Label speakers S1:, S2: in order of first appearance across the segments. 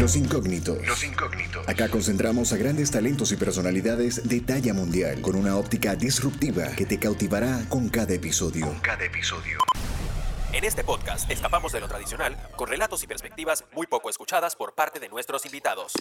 S1: Los incógnitos. Los incógnitos. Acá concentramos a grandes talentos y personalidades de talla mundial con una óptica disruptiva que te cautivará con cada episodio. Con cada episodio.
S2: En este podcast escapamos de lo tradicional con relatos y perspectivas muy poco escuchadas por parte de nuestros invitados.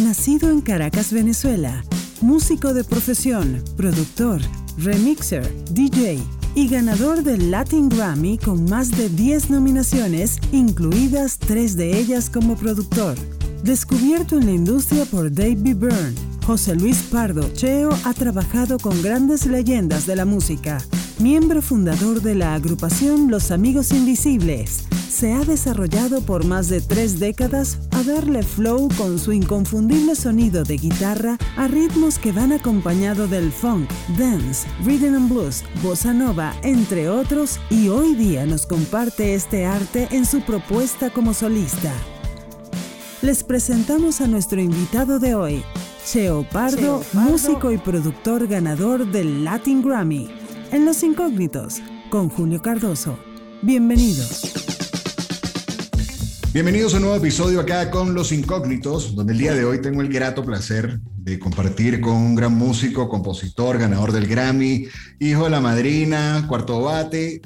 S3: Nacido en Caracas, Venezuela, músico de profesión, productor, remixer, DJ y ganador del Latin Grammy con más de 10 nominaciones, incluidas tres de ellas como productor. Descubierto en la industria por David Byrne, José Luis Pardo Cheo ha trabajado con grandes leyendas de la música. Miembro fundador de la agrupación Los Amigos Invisibles, se ha desarrollado por más de tres décadas a darle flow con su inconfundible sonido de guitarra a ritmos que van acompañado del funk, dance, rhythm and blues, bossa nova, entre otros, y hoy día nos comparte este arte en su propuesta como solista. Les presentamos a nuestro invitado de hoy, Cheo Pardo, músico y productor ganador del Latin Grammy, en Los Incógnitos, con Julio Cardoso. Bienvenidos.
S4: Bienvenidos a un nuevo episodio acá con Los Incógnitos, donde el día de hoy tengo el grato placer de compartir con un gran músico, compositor, ganador del Grammy, hijo de la madrina, cuarto bate.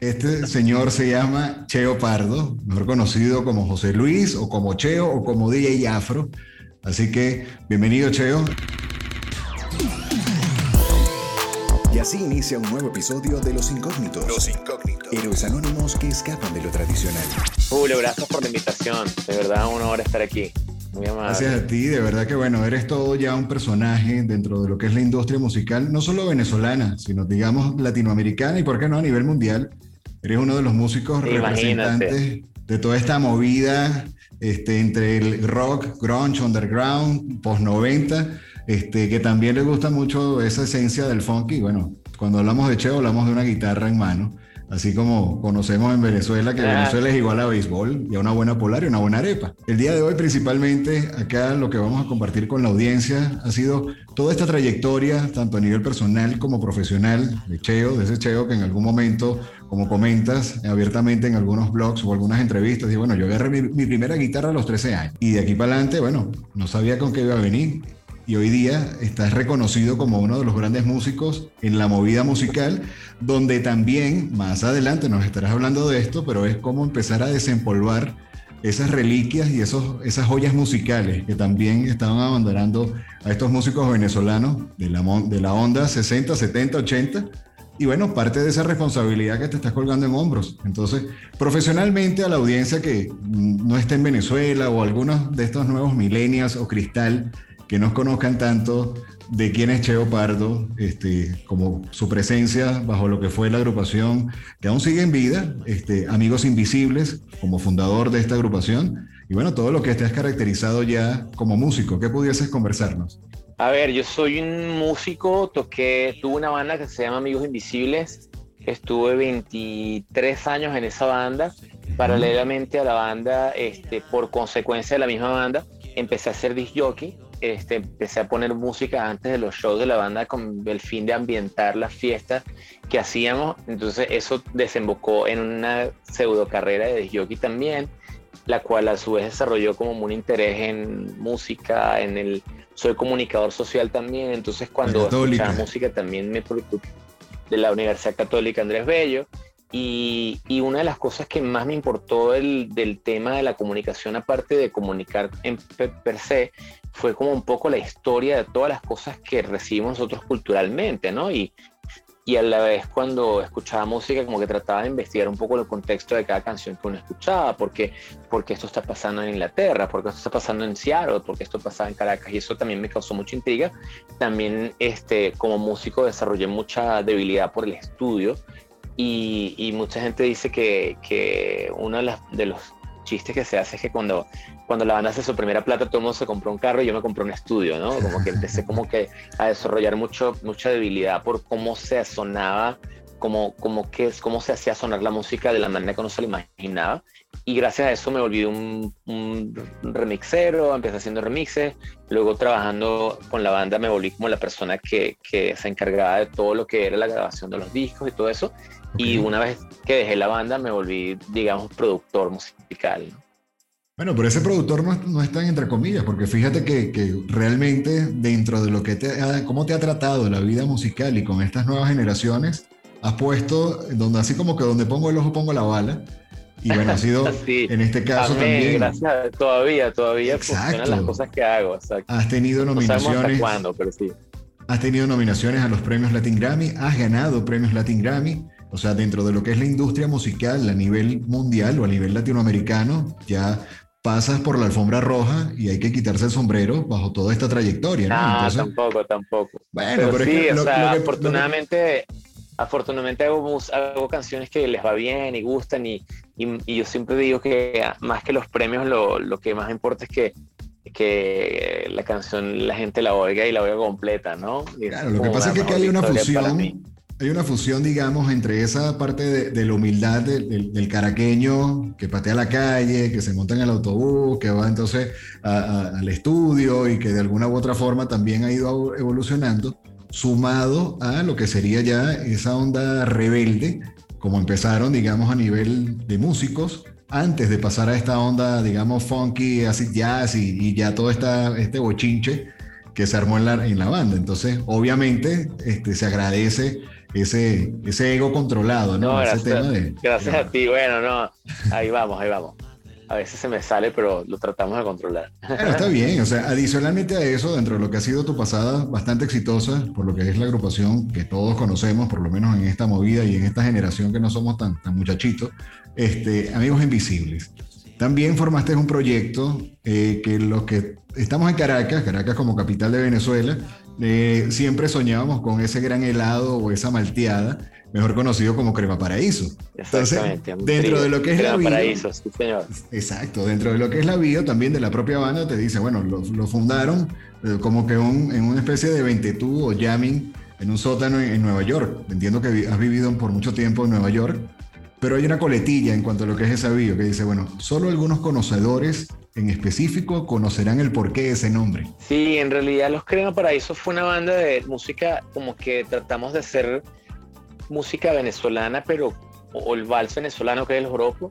S4: Este señor se llama Cheo Pardo, mejor conocido como José Luis o como Cheo o como DJ Afro. Así que bienvenido Cheo.
S1: Y así inicia un nuevo episodio de Los Incógnitos. Los Incógnitos. Héroes anónimos que escapan de lo tradicional.
S5: Julio, gracias por la invitación. De verdad, una hora estar aquí. Muy amable.
S4: Gracias a ti, de verdad que bueno, eres todo ya un personaje dentro de lo que es la industria musical, no solo venezolana, sino digamos latinoamericana y por qué no a nivel mundial. Eres uno de los músicos representantes de toda esta movida este, entre el rock, grunge, underground, post 90 este, que también le gusta mucho esa esencia del funky. Y bueno, cuando hablamos de Cheo, hablamos de una guitarra en mano. Así como conocemos en Venezuela que Venezuela es igual a béisbol y a una buena polar y una buena arepa. El día de hoy principalmente acá lo que vamos a compartir con la audiencia ha sido toda esta trayectoria, tanto a nivel personal como profesional, de Cheo, de ese Cheo que en algún momento, como comentas abiertamente en algunos blogs o algunas entrevistas, y bueno, yo agarré mi, mi primera guitarra a los 13 años y de aquí para adelante, bueno, no sabía con qué iba a venir y hoy día estás reconocido como uno de los grandes músicos en la movida musical, donde también más adelante nos estarás hablando de esto, pero es como empezar a desempolvar esas reliquias y esos, esas joyas musicales que también estaban abandonando a estos músicos venezolanos de la, de la onda 60, 70, 80. Y bueno, parte de esa responsabilidad que te estás colgando en hombros. Entonces, profesionalmente a la audiencia que no esté en Venezuela o algunos de estos nuevos millennials o cristal que nos conozcan tanto de quién es Cheo Pardo, este, como su presencia bajo lo que fue la agrupación, que aún sigue en vida, este, Amigos Invisibles, como fundador de esta agrupación, y bueno, todo lo que te has caracterizado ya como músico. ¿Qué pudieses conversarnos?
S5: A ver, yo soy un músico, toqué, tuve una banda que se llama Amigos Invisibles, estuve 23 años en esa banda, paralelamente a la banda, este, por consecuencia de la misma banda, empecé a hacer disc jockey, este, empecé a poner música antes de los shows de la banda con el fin de ambientar las fiestas que hacíamos. Entonces eso desembocó en una pseudo carrera de jockey también, la cual a su vez desarrolló como un interés en música, en el... Soy comunicador social también, entonces cuando escuchaba música también me de la Universidad Católica Andrés Bello. Y, y, una de las cosas que más me importó del, del tema de la comunicación, aparte de comunicar en per se, fue como un poco la historia de todas las cosas que recibimos nosotros culturalmente, ¿no? Y, y a la vez cuando escuchaba música como que trataba de investigar un poco el contexto de cada canción que uno escuchaba, porque, porque esto está pasando en Inglaterra, porque esto está pasando en Seattle, porque esto pasaba en Caracas, y eso también me causó mucha intriga. También este, como músico desarrollé mucha debilidad por el estudio, y, y mucha gente dice que, que uno de, las, de los chistes que se hace es que cuando cuando la banda hace su primera plata, todo el mundo se compró un carro y yo me compré un estudio, ¿no? Como que empecé como que a desarrollar mucho, mucha debilidad por cómo se sonaba, como, como que, cómo se hacía sonar la música de la manera que no se lo imaginaba. Y gracias a eso me volví un, un remixero, empecé haciendo remixes, luego trabajando con la banda me volví como la persona que, que se encargaba de todo lo que era la grabación de los discos y todo eso. Y una vez que dejé la banda me volví, digamos, productor musical. ¿no?
S4: Bueno, pero ese productor no, no está entre comillas, porque fíjate que, que, realmente dentro de lo que te ha, cómo te ha tratado la vida musical y con estas nuevas generaciones, has puesto donde así como que donde pongo el ojo pongo la bala. Y bueno, ha sido en este caso también.
S5: Gracias, todavía, todavía funcionan las cosas que hago.
S4: Has tenido nominaciones.
S5: cuándo, pero sí.
S4: Has tenido nominaciones a los premios Latin Grammy, has ganado premios Latin Grammy. O sea, dentro de lo que es la industria musical a nivel mundial o a nivel latinoamericano, ya pasas por la alfombra roja y hay que quitarse el sombrero bajo toda esta trayectoria.
S5: ¿no? tampoco, tampoco. Bueno, pero, sí, o sea, afortunadamente, afortunadamente hago, hago, canciones que les va bien y gustan y, y, yo siempre digo que más que los premios, lo, lo, que más importa es que que la canción la gente la oiga y la oiga completa, ¿no?
S4: claro, lo que pasa es que hay una fusión hay una fusión, digamos, entre esa parte de, la humildad del, caraqueño que patea la calle, que se monta en el autobús, que va entonces al estudio y que de alguna u otra forma también ha ido evolucionando, sumado a lo que sería ya esa onda rebelde, como empezaron, digamos, a nivel de músicos, antes de pasar a esta onda, digamos, funky, así jazz y, y ya todo esta, este bochinche que se armó en la, en la banda. Entonces, obviamente, este, se agradece ese, ese ego controlado, ¿no?
S5: gracias, a ti, bueno, no, ahí vamos, ahí vamos. A veces se me sale, pero lo tratamos de controlar.
S4: está bien, o sea, adicionalmente a eso, dentro de lo que ha sido tu pasada bastante exitosa, por lo que es la agrupación que todos conocemos, por lo menos en esta movida y en esta generación que no somos tan, tan muchachitos, este, Amigos Invisibles. También formaste un proyecto eh, que los que estamos en Caracas, Caracas como capital de Venezuela, eh, siempre soñábamos con ese gran helado o esa malteada, mejor conocido como crema paraíso. Entonces, dentro de lo que es la bio, paraíso, sí, señor. Exacto, dentro de lo que es la bio, también de la propia banda te dice, bueno, lo, fundaron eh, como que en una especie de ventetú o jamming en un sótano en, en Nueva York. Entiendo que has vivido por mucho tiempo en Nueva York. Pero hay una coletilla en cuanto a lo que es ese bio que dice, bueno, solo algunos conocedores en específico conocerán el porqué de ese nombre.
S5: Sí, en realidad Los Crema Paraíso fue una banda de música como que tratamos de hacer música venezolana, pero o el vals venezolano que es el joropo,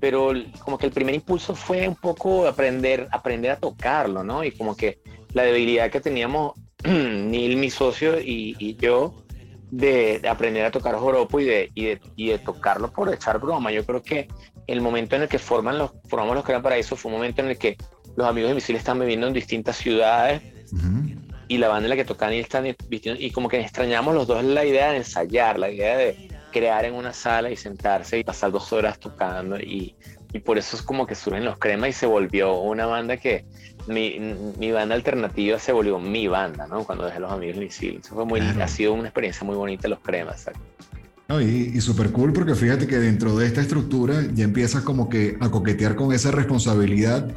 S5: pero como que el primer impulso fue un poco aprender, aprender a tocarlo, ¿no? Y como que la debilidad que teníamos Neil, mi socio, y, yo, de, aprender a tocar joropo y de, y de, y de, tocarlo por echar broma. Yo creo que el momento en el que forman los, formamos los Crean Paraíso fue un momento en el que los amigos de Invisibles están viviendo en distintas ciudades y la banda en la que tocan y están y como que extrañamos los dos la idea de ensayar, la idea de crear en una sala y sentarse y pasar dos horas tocando y, y por eso es como que surgen los cremas y se volvió una banda que mi, mi, banda alternativa se volvió mi banda, ¿no? Cuando dejé los amigos Invisibles. Eso fue muy, ha sido una experiencia muy bonita los cremas.
S4: Y, y súper cool porque fíjate que dentro de esta estructura ya empiezas como que a coquetear con esa responsabilidad.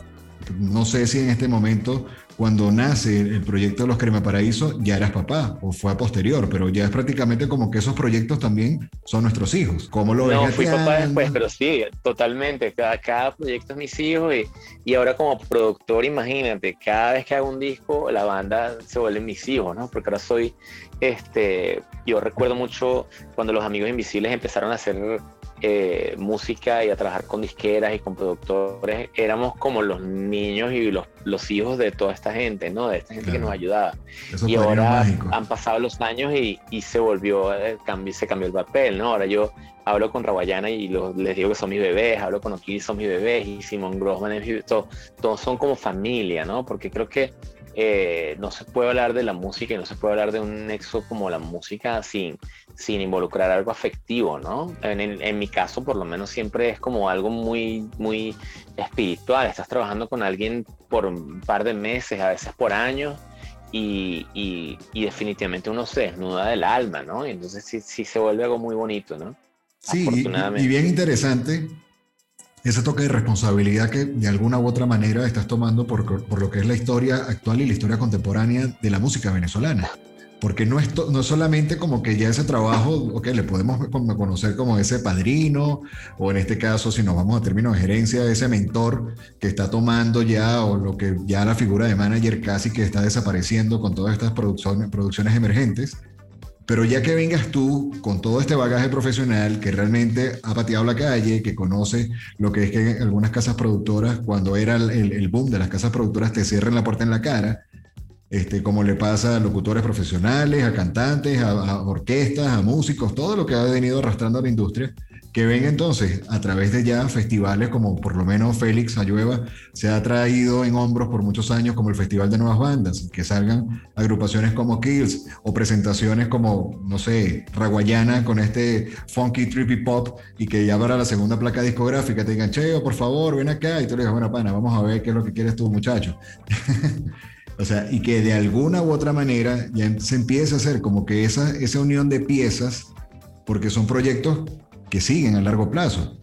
S4: No sé si en este momento cuando nace el proyecto de los Crema Paraíso, ya eras papá o fue a posterior, pero ya es prácticamente como que esos proyectos también son nuestros hijos. ¿Cómo lo?
S5: No, fui papá después, pero sí, totalmente. Cada, cada proyecto es mis hijos y, y, ahora como productor, imagínate, cada vez que hago un disco, la banda se vuelve mis hijos, ¿no? Porque ahora soy, este, yo recuerdo mucho cuando los Amigos Invisibles empezaron a hacer eh, música y a trabajar con disqueras y con productores, éramos como los niños y los, los hijos de toda esta gente, ¿no? De esta gente que nos ayudaba. y ahora han pasado los años y, y se volvió, eh, se cambió el papel, ¿no? Ahora yo hablo con Rawayana y les digo que son mis bebés, hablo con Okiri, son mis bebés, y Simon Grossman, todos todo son como familia, ¿no? Porque creo que eh, no se puede hablar de la música y no se puede hablar de un nexo como la música sin, sin involucrar algo afectivo, ¿no? En, en, mi caso, por lo menos, siempre es como algo muy, muy espiritual. Estás trabajando con alguien por un par de meses, a veces por años, y, y, definitivamente uno se desnuda del alma, ¿no? Y entonces sí, sí se vuelve algo muy bonito, ¿no?
S4: Sí, y bien interesante ese toque de responsabilidad que de alguna u otra manera estás tomando por, por, lo que es la historia actual y la historia contemporánea de la música venezolana. Porque no es, no solamente como que ya ese trabajo, ok, le podemos conocer como ese padrino, o en este caso, si nos vamos a términos de gerencia, ese mentor que está tomando ya, o lo que ya la figura de manager casi que está desapareciendo con todas estas producciones, producciones emergentes, Pero ya que vengas tú con todo este bagaje profesional que realmente ha pateado la calle, que conoce lo que es que algunas casas productoras, cuando era el, boom de las casas productoras, te cierren la puerta en la cara, este, como le pasa a locutores profesionales, a cantantes, a orquestas, a músicos, todo lo que ha venido arrastrando a la industria que ven entonces a través de ya festivales como por lo menos Félix Ayueva se ha traído en hombros por muchos años como el Festival de Nuevas Bandas, que salgan agrupaciones como Kills o presentaciones como, no sé, Raguayana con este funky trippy pop y que ya para la segunda placa discográfica te digan, Cheo, por favor, ven acá y tú le digas, bueno, pana, vamos a ver qué es lo que quieres tú, muchacho. o sea, y que de alguna u otra manera ya se empieza a hacer como que esa, esa unión de piezas, porque son proyectos que siguen a largo plazo.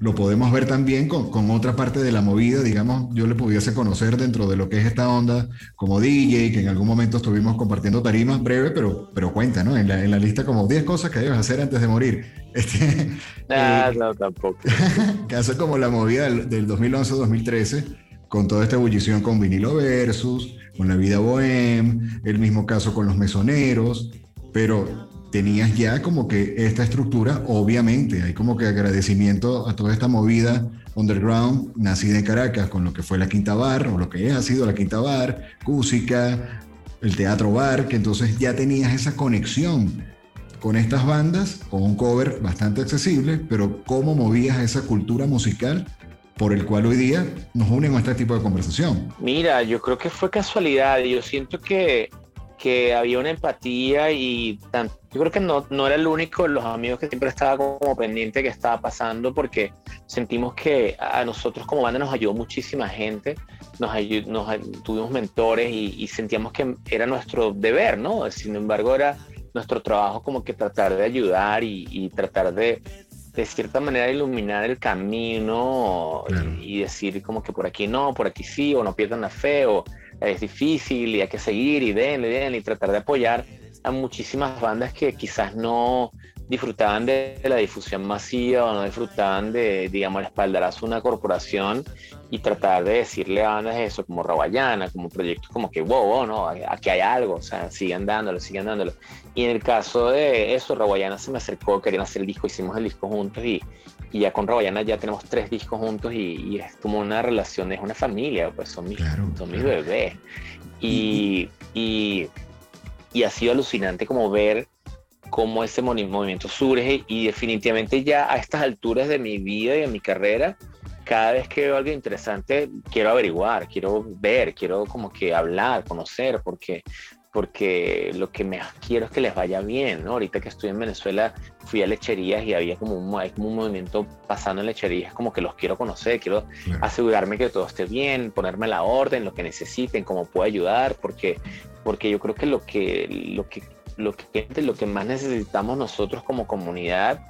S4: Lo podemos ver también con, con, otra parte de la movida, digamos, yo le pudiese conocer dentro de lo que es esta onda como DJ, que en algún momento estuvimos compartiendo tarimas breve, pero, pero cuenta, ¿no? En la, en la lista como 10 cosas que debes hacer antes de morir. Este,
S5: ah, no, tampoco.
S4: caso como la movida del, del 2011-2013, con toda esta ebullición con vinilo versus, con la vida bohem, el mismo caso con los mesoneros, pero tenías ya como que esta estructura, obviamente, hay como que agradecimiento a toda esta movida underground nacida en Caracas con lo que fue la Quinta Bar, o lo que ha sido la Quinta Bar, Cúsica, el Teatro Bar, que entonces ya tenías esa conexión con estas bandas, con un cover bastante accesible, pero cómo movías esa cultura musical por el cual hoy día nos unen a este tipo de conversación.
S5: Mira, yo creo que fue casualidad, yo siento que que había una empatía y yo creo que no, no era el único los amigos que siempre estaba como pendiente que estaba pasando porque sentimos que a nosotros como banda nos ayudó muchísima gente, nos, nos tuvimos mentores y, sentíamos que era nuestro deber, ¿no? Sin embargo, era nuestro trabajo como que tratar de ayudar y, tratar de, de cierta manera iluminar el camino y decir como que por aquí no, por aquí sí, o no pierdan la fe, o es difícil y hay que seguir y denle, denle y tratar de apoyar a muchísimas bandas que quizás no disfrutaban de, la difusión masiva o no disfrutaban de, digamos, espaldarazo de una corporación y tratar de decirle a bandas eso, como Rawayana, como proyectos como que, wow, wow, no, aquí hay algo, o sea, sigan dándolo, sigan dándolo. Y en el caso de eso, Rawayana se me acercó, querían hacer el disco, hicimos el disco juntos y, y ya con Rawayana ya tenemos tres discos juntos y, es como una relación, es una familia, pues son mis, son mis bebés. Y, y, y, ha sido alucinante como ver cómo ese movimiento surge y definitivamente ya a estas alturas de mi vida y de mi carrera, cada vez que veo algo interesante, quiero averiguar, quiero ver, quiero como que hablar, conocer, porque porque lo que me quiero es que les vaya bien, ¿no? Ahorita que estoy en Venezuela fui a lecherías y había como un, hay como un movimiento pasando en lecherías, como que los quiero conocer, quiero asegurarme que todo esté bien, ponerme la orden, lo que necesiten, cómo puedo ayudar, porque, porque yo creo que lo que, lo que, lo que, lo que más necesitamos nosotros como comunidad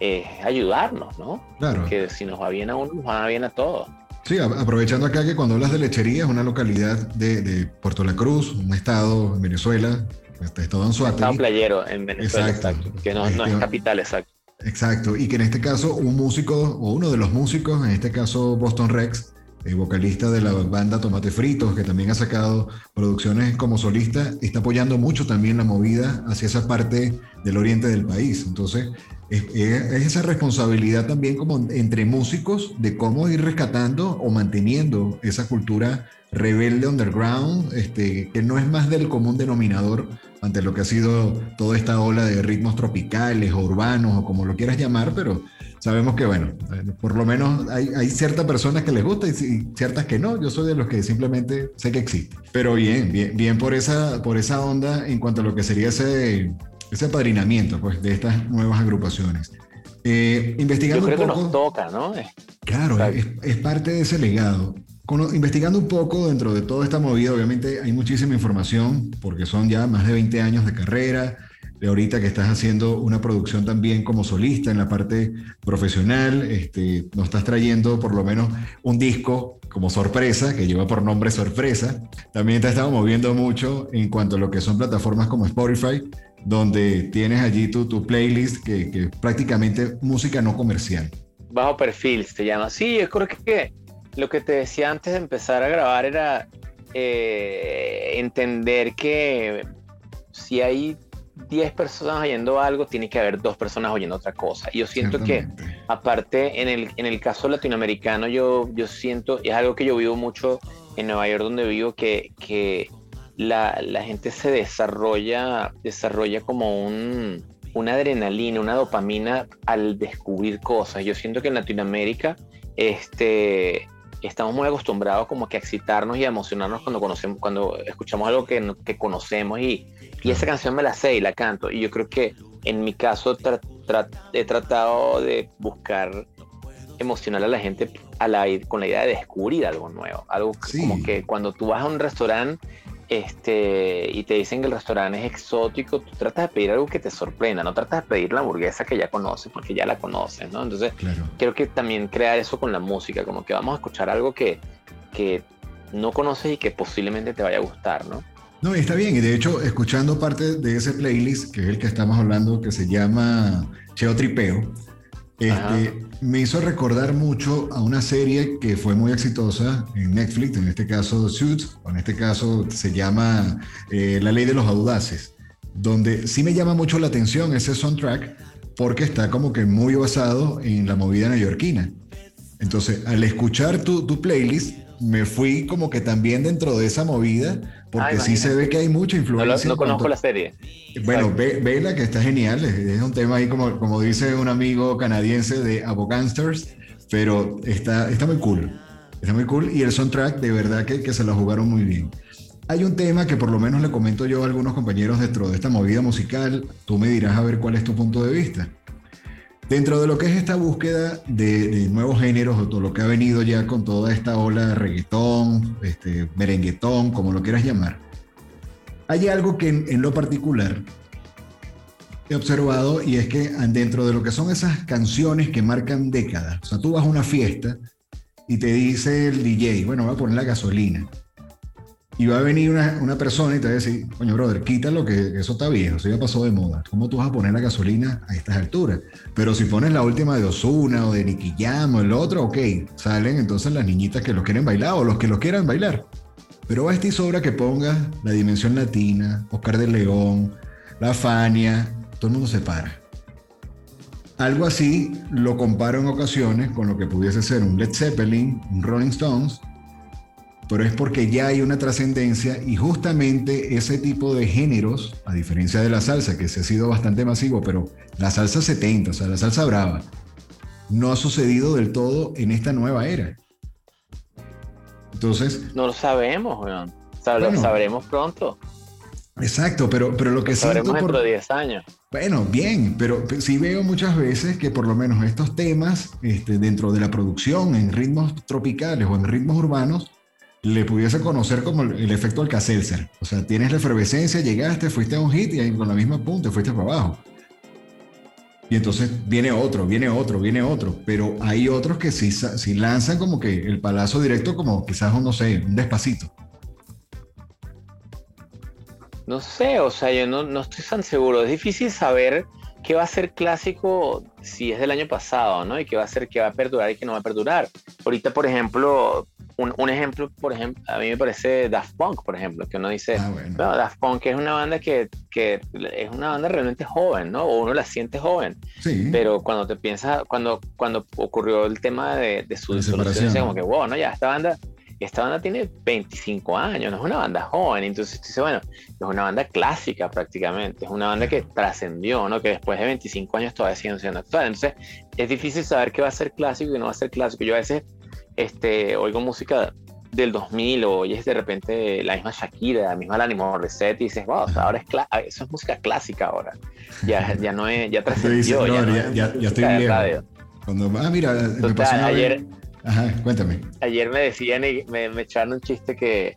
S5: es ayudarnos, ¿no? Claro. Porque si nos va bien a uno, nos va bien a todos.
S4: Sí, aprovechando acá que cuando hablas de lechería es una localidad de, Puerto La Cruz, un estado en Venezuela, este estado en Suárez.
S5: Estado playero en Venezuela, exacto, que no, es este, capital, exacto.
S4: Exacto, y que en este caso un músico, o uno de los músicos, en este caso Boston Rex, el vocalista de la banda Tomate Fritos, que también ha sacado producciones como solista, está apoyando mucho también la movida hacia esa parte del oriente del país. Entonces, es, esa responsabilidad también como entre músicos de cómo ir rescatando o manteniendo esa cultura rebelde underground, este, que no es más del común denominador ante lo que ha sido toda esta ola de ritmos tropicales urbanos o como lo quieras llamar, pero sabemos que, bueno, por lo menos hay, hay ciertas personas que les gusta y, ciertas que no. Yo soy de los que simplemente sé que existe. Pero bien, bien, bien por esa, por esa onda en cuanto a lo que sería ese ese apadrinamiento pues, de estas nuevas agrupaciones.
S5: Eh, investigando Yo creo un poco, que nos toca, ¿no?
S4: Claro, es, parte de ese legado. investigando un poco dentro de toda esta movida, obviamente hay muchísima información, porque son ya más de 20 años de carrera, de ahorita que estás haciendo una producción también como solista en la parte profesional, este, nos estás trayendo por lo menos un disco como sorpresa, que lleva por nombre Sorpresa. También te has estado moviendo mucho en cuanto a lo que son plataformas como Spotify, donde tienes allí tu, tu playlist que, que prácticamente música no comercial.
S5: Bajo perfil se llama. Sí, yo creo que lo que te decía antes de empezar a grabar era eh, entender que si hay 10 personas oyendo algo, tiene que haber dos personas oyendo otra cosa. Y yo siento que, aparte, en el, en el caso latinoamericano, yo, yo siento, y es algo que yo vivo mucho en Nueva York, donde vivo, que, que la, la gente se desarrolla, desarrolla como un, una adrenalina, una dopamina al descubrir cosas. Yo siento que en Latinoamérica, este, estamos muy acostumbrados como que a excitarnos y a emocionarnos cuando conocemos, cuando escuchamos algo que, que conocemos y, y, esa canción me la sé y la canto. Y yo creo que en mi caso he tratado de buscar emocionar a la gente a la, con la idea de descubrir algo nuevo. Algo como que cuando tú vas a un restaurante este, y te dicen que el restaurante es exótico, tú tratas de pedir algo que te sorprenda, no tratas de pedir la hamburguesa que ya conoces porque ya la conoces, ¿no? Entonces, creo que también crear eso con la música, como que vamos a escuchar algo que, que no conoces y que posiblemente te vaya a gustar, ¿no?
S4: No, está bien, y de hecho, escuchando parte de ese playlist, que es el que estamos hablando, que se llama Cheo Tripeo, este, me hizo recordar mucho a una serie que fue muy exitosa en Netflix, en este caso Suits, o en este caso se llama eh, La Ley de los Audaces, donde sí me llama mucho la atención ese soundtrack porque está como que muy basado en la movida neoyorquina. Entonces, al escuchar tu, tu playlist, me fui como que también dentro de esa movida, porque sí se ve que hay mucha influencia.
S5: No, conozco la serie.
S4: Bueno, ve, la que está genial, es, un tema ahí como, como dice un amigo canadiense de Abogánsters, pero está, está muy cool, está muy cool y el soundtrack de verdad que, que se lo jugaron muy bien. Hay un tema que por lo menos le comento yo a algunos compañeros dentro de esta movida musical, tú me dirás a ver cuál es tu punto de vista. Dentro de lo que es esta búsqueda de, nuevos géneros, o todo lo que ha venido ya con toda esta ola de reggaetón, este, merenguetón, como lo quieras llamar, hay algo que en, lo particular he observado y es que dentro de lo que son esas canciones que marcan décadas, o sea, tú vas a una fiesta y te dice el DJ, bueno, voy a poner la gasolina. Y va a venir una, una, persona y te va a decir, coño, brother, quítalo que eso está viejo, eso ya pasó de moda. ¿Cómo tú vas a poner la gasolina a estas alturas? Pero si pones la última de Osuna o de Nicky Jam o el otro, ok, salen entonces las niñitas que los quieren bailar o los que los quieran bailar. Pero va a sobra que ponga la dimensión latina, Oscar de León, la Fania, todo el mundo se para. Algo así lo comparo en ocasiones con lo que pudiese ser un Led Zeppelin, un Rolling Stones, pero es porque ya hay una trascendencia y justamente ese tipo de géneros, a diferencia de la salsa, que se ha sido bastante masivo, pero la salsa 70, o sea, la salsa brava, no ha sucedido del todo en esta nueva era. Entonces...
S5: No lo sabemos, weón. lo sabremos pronto.
S4: Exacto, pero, pero lo que
S5: lo sabremos dentro de 10 años.
S4: Bueno, bien, pero sí veo muchas veces que por lo menos estos temas, este, dentro de la producción, en ritmos tropicales o en ritmos urbanos, le pudiese conocer como el, efecto Alka-Seltzer. O sea, tienes la efervescencia, llegaste, fuiste a un hit y ahí con la misma punta fuiste para abajo. Y entonces viene otro, viene otro, viene otro. Pero hay otros que sí, sí lanzan como que el palazo directo, como quizás, no sé, un despacito.
S5: No sé, o sea, yo no, no estoy tan seguro. Es difícil saber qué va a ser clásico si es del año pasado, ¿no? Y qué va a ser, qué va a perdurar y qué no va a perdurar. Ahorita, por ejemplo, un, ejemplo, por ejemplo, a mí me parece Daft Punk, por ejemplo, que uno dice, ah, Daft Punk es una banda que, que, es una banda realmente joven, ¿no? O uno la siente joven. Sí. Pero cuando te piensas, cuando, cuando ocurrió el tema de, de su disolución, como que, wow, ¿no? Ya, esta banda, esta banda tiene 25 años, no es una banda joven. Entonces, dice, bueno, es una banda clásica prácticamente, es una banda que trascendió, ¿no? Que después de 25 años todavía siguen siendo actual. Entonces, es difícil saber qué va a ser clásico y no va a ser clásico. Yo a veces este, oigo música del 2000 o oyes de repente la misma Shakira, la misma Alanis Morissette y dices, wow, ahora es eso es música clásica ahora. Ya, ya no es, ya trascendió.
S4: ya, ya, ya, estoy viejo. Cuando, ah, mira, me pasó
S5: ayer,
S4: Ajá, cuéntame.
S5: Ayer me decían, y me, me echaron un chiste que,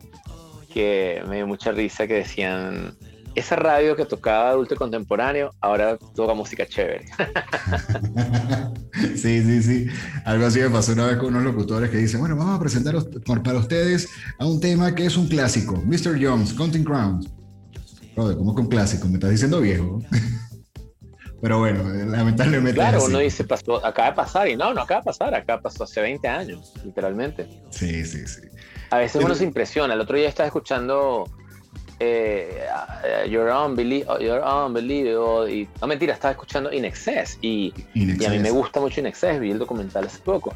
S5: que me dio mucha risa, que decían, esa radio que tocaba adulto contemporáneo, ahora toca música chévere.
S4: sí, sí, sí. Algo así me pasó una vez con unos locutores que dicen, bueno, vamos a presentar para ustedes a un tema que es un clásico, Mr. Jones, Counting Crowns. Joder, ¿cómo un clásico? Me estás diciendo viejo. Pero bueno, lamentablemente.
S5: Claro, uno dice, pasó, acaba de pasar, y no, no acaba de pasar, acá pasó hace 20 años, literalmente.
S4: Sí, sí, sí.
S5: A veces uno se impresiona. El otro día estaba escuchando eh, You're, Unbelievable, You're Unbelievable, y no mentira, estaba escuchando In Excess, y, y a mí me gusta mucho In Excess, vi el documental hace poco.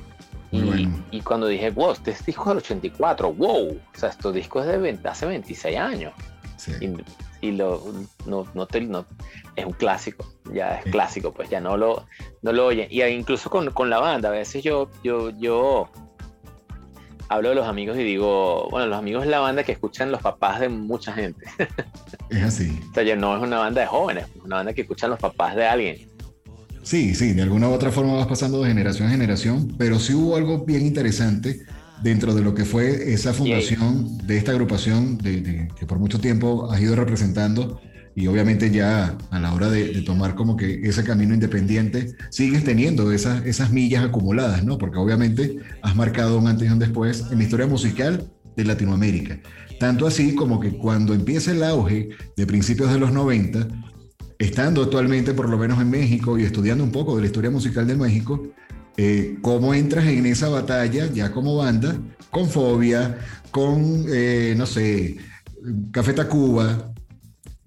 S5: Y, y, cuando dije, wow, este disco es del 84, wow, o sea, estos discos es de hace 26 años. Sí. Y, y, lo, no, no, te, no, es un clásico, ya es clásico, pues ya no lo, no lo oyen. Y incluso con, con, la banda, a veces yo, yo, yo hablo de los amigos y digo, bueno, los amigos es la banda que escuchan los papás de mucha gente.
S4: Es así.
S5: o sea, ya no es una banda de jóvenes, es una banda que escuchan los papás de alguien.
S4: Sí, sí, de alguna u otra forma vas pasando de generación a generación, pero sí hubo algo bien interesante dentro de lo que fue esa fundación de esta agrupación de, que por mucho tiempo has ido representando y obviamente ya a la hora de, tomar como que ese camino independiente, sigues teniendo esas, esas millas acumuladas, ¿no? Porque obviamente has marcado un antes y un después en la historia musical de Latinoamérica. Tanto así como que cuando empieza el auge de principios de los 90, estando actualmente por lo menos en México y estudiando un poco de la historia musical de México, eh, cómo entras en esa batalla ya como banda, con Fobia, con, eh, no sé, Café Tacuba,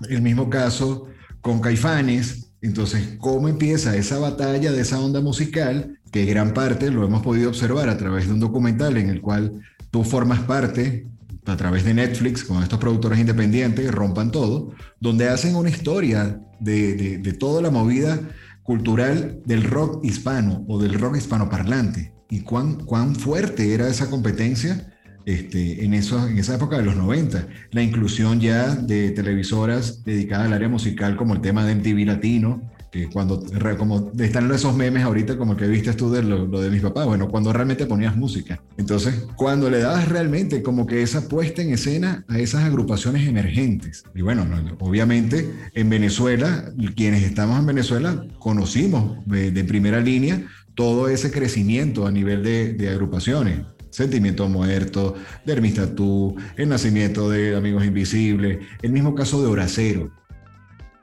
S4: el mismo caso con Caifanes. Entonces, ¿cómo empieza esa batalla de esa onda musical? Que gran parte lo hemos podido observar a través de un documental en el cual tú formas parte a través de Netflix con estos productores independientes, rompan todo, donde hacen una historia de, de, toda la movida cultural del rock hispano o del rock hispanoparlante y cuán, cuán fuerte era esa competencia este, en, eso, en esa época de los 90. La inclusión ya de televisoras dedicadas al área musical como el tema de MTV Latino, que cuando como están esos memes ahorita como que viste tú de lo, de mis papás, bueno, cuando realmente ponías música. Entonces, cuando le dabas realmente como que esa puesta en escena a esas agrupaciones emergentes. Y bueno, obviamente en Venezuela, quienes estamos en Venezuela, conocimos de, primera línea todo ese crecimiento a nivel de, de agrupaciones Sentimiento Muerto, Dermistatú, El Nacimiento de Amigos Invisibles, el mismo caso de Horacero,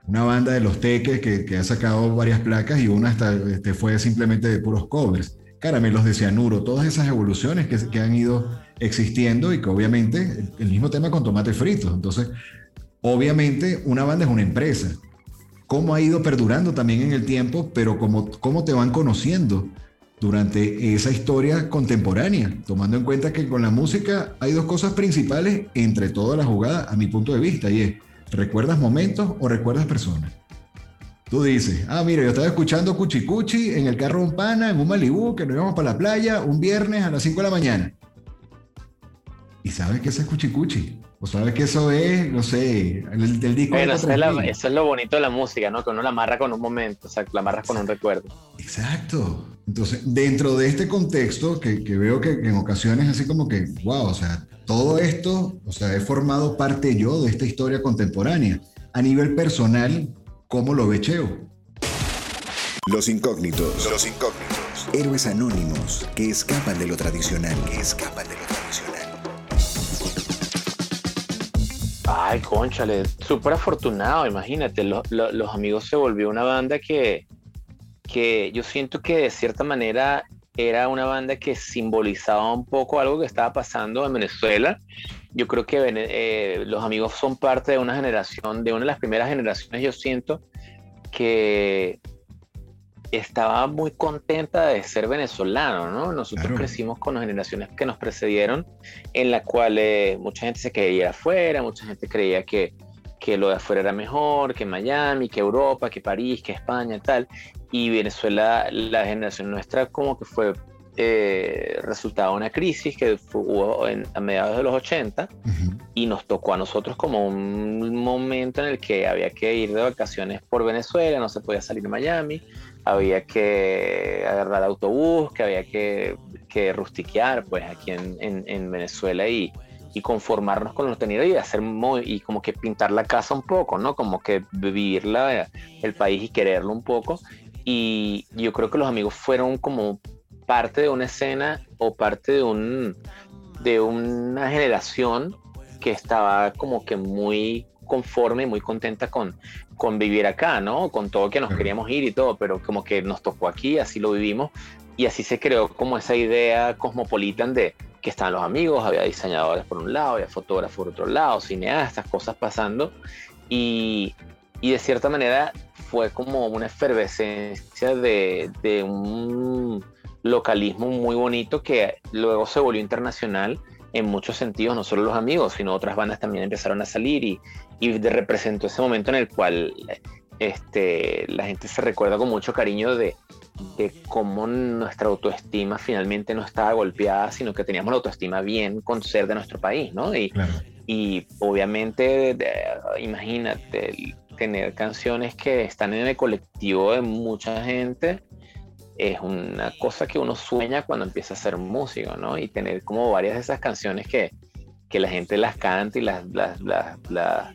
S4: una banda de los teques que, ha sacado varias placas y una hasta este, fue simplemente de puros covers. Caramelos de cianuro, todas esas evoluciones que, que han ido existiendo y que obviamente el mismo tema con tomate frito. Entonces, obviamente una banda es una empresa. ¿Cómo ha ido perdurando también en el tiempo, pero cómo, cómo te van conociendo? durante esa historia contemporánea, tomando en cuenta que con la música hay dos cosas principales entre toda la jugada, a mi punto de vista, y es, ¿recuerdas momentos o recuerdas personas? Tú dices, ah, mira, yo estaba escuchando Cuchi Cuchi en el carro un pana, en un Malibú, que nos íbamos para la playa un viernes a las 5 de la mañana. ¿Y sabes qué es Cuchi Cuchi? O sabes que eso es, no sé, el, disco.
S5: Bueno, eso es, lo bonito de la música, ¿no? Que uno la amarra con un momento, o sea, la amarra con un recuerdo.
S4: Exacto. Entonces, dentro de este contexto, que, veo que, en ocasiones así como que, wow, o sea, todo esto, o sea, he formado parte yo de esta historia contemporánea. A nivel personal, ¿cómo lo ve Cheo?
S1: Los incógnitos. Los incógnitos. Héroes anónimos que escapan de lo tradicional. Que escapan de lo
S5: Ay, conchale, súper afortunado, imagínate, los amigos se volvió una banda que, que yo siento que de cierta manera era una banda que simbolizaba un poco algo que estaba pasando en Venezuela. Yo creo que eh, los amigos son parte de una generación, de una de las primeras generaciones, yo siento, que estaba muy contenta de ser venezolano, ¿no? Nosotros crecimos con las generaciones que nos precedieron, en las cuales mucha gente se creía afuera, mucha gente creía que, que lo de afuera era mejor, que Miami, que Europa, que París, que España, tal. Y Venezuela, la generación nuestra como que fue eh, resultado de una crisis que hubo en, a mediados de los 80 y nos tocó a nosotros como un momento en el que había que ir de vacaciones por Venezuela, no se podía salir a Miami, había que agarrar autobús, que había que, que rustiquear pues aquí en, en, Venezuela y, y, conformarnos con lo tenido y hacer muy, y como que pintar la casa un poco, ¿no? Como que vivir el país y quererlo un poco. Y yo creo que los amigos fueron como parte de una escena o parte de un de una generación que estaba como que muy conforme y muy contenta con, con vivir acá, ¿no? Con todo que nos queríamos ir y todo, pero como que nos tocó aquí, así lo vivimos y así se creó como esa idea cosmopolitan de, que estaban los amigos, había diseñadores por un lado, había fotógrafos por otro lado, cineastas, cosas pasando. Y, y de cierta manera fue como una efervescencia de, de, un localismo muy bonito que luego se volvió internacional en muchos sentidos, no solo los amigos, sino otras bandas también empezaron a salir y, y representó ese momento en el cual este, la gente se recuerda con mucho cariño de, de cómo nuestra autoestima finalmente no estaba golpeada, sino que teníamos la autoestima bien con ser de nuestro país, ¿no? Y, y obviamente, imagínate, tener canciones que están en el colectivo de mucha gente es una cosa que uno sueña cuando empieza a ser músico, ¿no? Y tener como varias de esas canciones que, que la gente las canta y las, las, las, las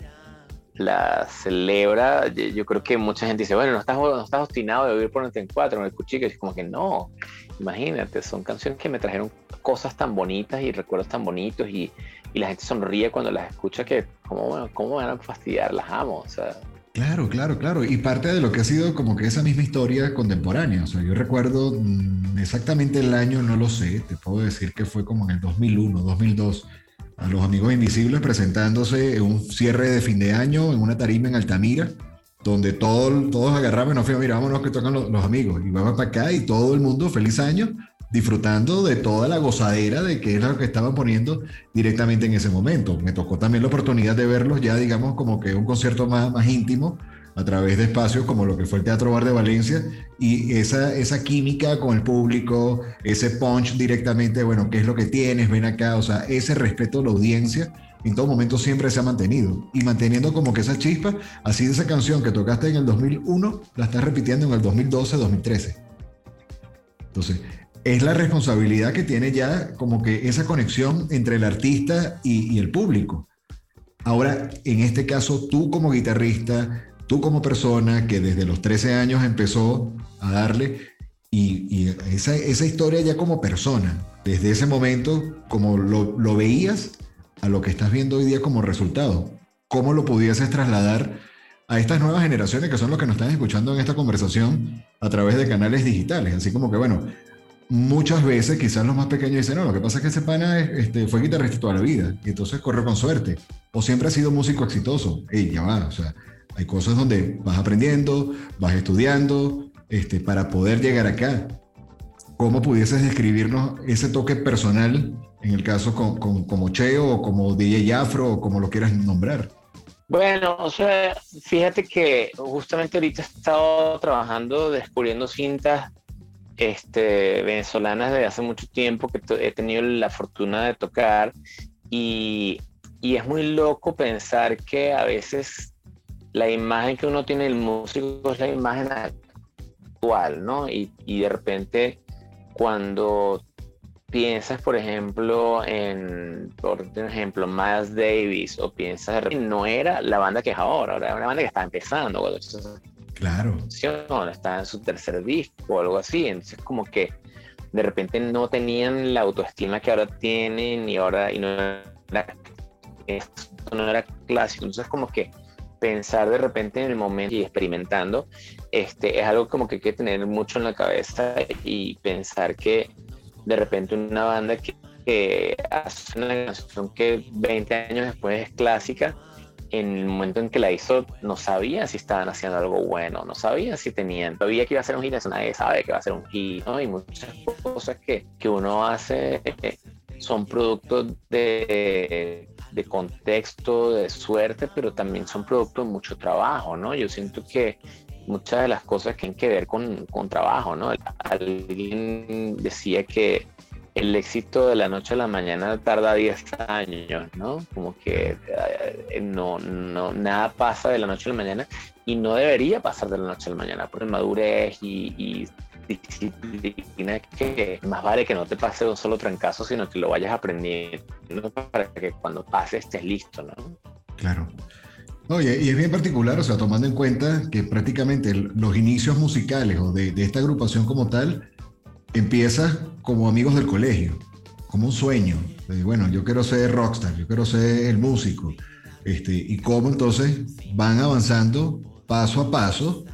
S5: la celebra, yo creo que mucha gente dice, bueno, no estás, no estás obstinado de vivir por 94 en el cuchillo, y es como que no, imagínate, son canciones que me trajeron cosas tan bonitas y recuerdos tan bonitos y, y la gente sonríe cuando las escucha que, como, bueno, ¿cómo van a fastidiar? Las amo, o sea.
S4: Claro, claro, claro. Y parte de lo que ha sido como que esa misma historia contemporánea. O sea, yo recuerdo mm, exactamente el año, no lo sé, te puedo decir que fue como en el 2001, 2002 a los amigos invisibles presentándose en un cierre de fin de año en una tarima en Altamira, donde todo, todos agarraban, no mira, vámonos que tocan los, amigos, y vamos para acá y todo el mundo, feliz año, disfrutando de toda la gozadera de que era lo que estaban poniendo directamente en ese momento. Me tocó también la oportunidad de verlos ya, digamos, como que un concierto más, más íntimo, a través de espacios como lo que fue el Teatro Bar de Valencia y esa, esa química con el público, ese punch directamente, bueno, ¿qué es lo que tienes? Ven acá, o sea, ese respeto a la audiencia en todo momento siempre se ha mantenido y manteniendo como que esa chispa, así de esa canción que tocaste en el 2001, la estás repitiendo en el 2012, 2013. Entonces, es la responsabilidad que tiene ya como que esa conexión entre el artista y, el público. Ahora, en este caso, tú como guitarrista, tú como persona que desde los 13 años empezó a darle y, esa, esa, historia ya como persona, desde ese momento, como lo, lo, veías a lo que estás viendo hoy día como resultado, ¿cómo lo pudieses trasladar a estas nuevas generaciones que son los que nos están escuchando en esta conversación a través de canales digitales? Así como que, bueno, muchas veces quizás los más pequeños dicen, no, lo que pasa es que ese pana este, fue guitarrista toda la vida y entonces corre con suerte, o siempre ha sido músico exitoso, y ya va, o sea hay cosas donde vas aprendiendo, vas estudiando, este, para poder llegar acá. ¿Cómo pudieses describirnos ese toque personal, en el caso con, como Cheo o como DJ Afro o como lo quieras nombrar?
S5: Bueno, o sea, fíjate que justamente ahorita he estado trabajando, descubriendo cintas este, venezolanas desde hace mucho tiempo que he tenido la fortuna de tocar y, y es muy loco pensar que a veces la imagen que uno tiene del músico es la imagen actual, ¿no? Y, y de repente cuando piensas, por ejemplo, en, por ejemplo, Miles Davis, o piensas, no era la banda que es ahora, era una banda que está empezando,
S4: claro.
S5: Está en su tercer disco o algo así, entonces como que de repente no tenían la autoestima que ahora tienen y ahora y no era, no era clásico, entonces como que pensar de repente en el momento y experimentando, este, es algo como que hay que tener mucho en la cabeza y pensar que de repente una banda que, hace una canción que 20 años después es clásica, en el momento en que la hizo no sabía si estaban haciendo algo bueno, no sabía si tenían, sabía que iba a ser un hit, nadie sabe que va a ser un hit, ¿no? Y muchas cosas que, que uno hace eh, son productos de de contexto, de suerte, pero también son producto de mucho trabajo, ¿no? Yo siento que muchas de las cosas tienen que ver con, con trabajo, ¿no? Alguien decía que el éxito de la noche a la mañana tarda 10 años, ¿no? Como que eh, no, no, nada pasa de la noche a la mañana y no debería pasar de la noche a la mañana por madurez y, y disciplina que más vale que no te pase un solo trancazo, sino que lo vayas aprendiendo para que cuando pase estés listo, ¿no?
S4: Claro. Oye, y es bien particular, o sea, tomando en cuenta que prácticamente los inicios musicales o de, esta agrupación como tal empieza como amigos del colegio, como un sueño. bueno, yo quiero ser rockstar, yo quiero ser el músico. Este, y cómo entonces van avanzando paso a paso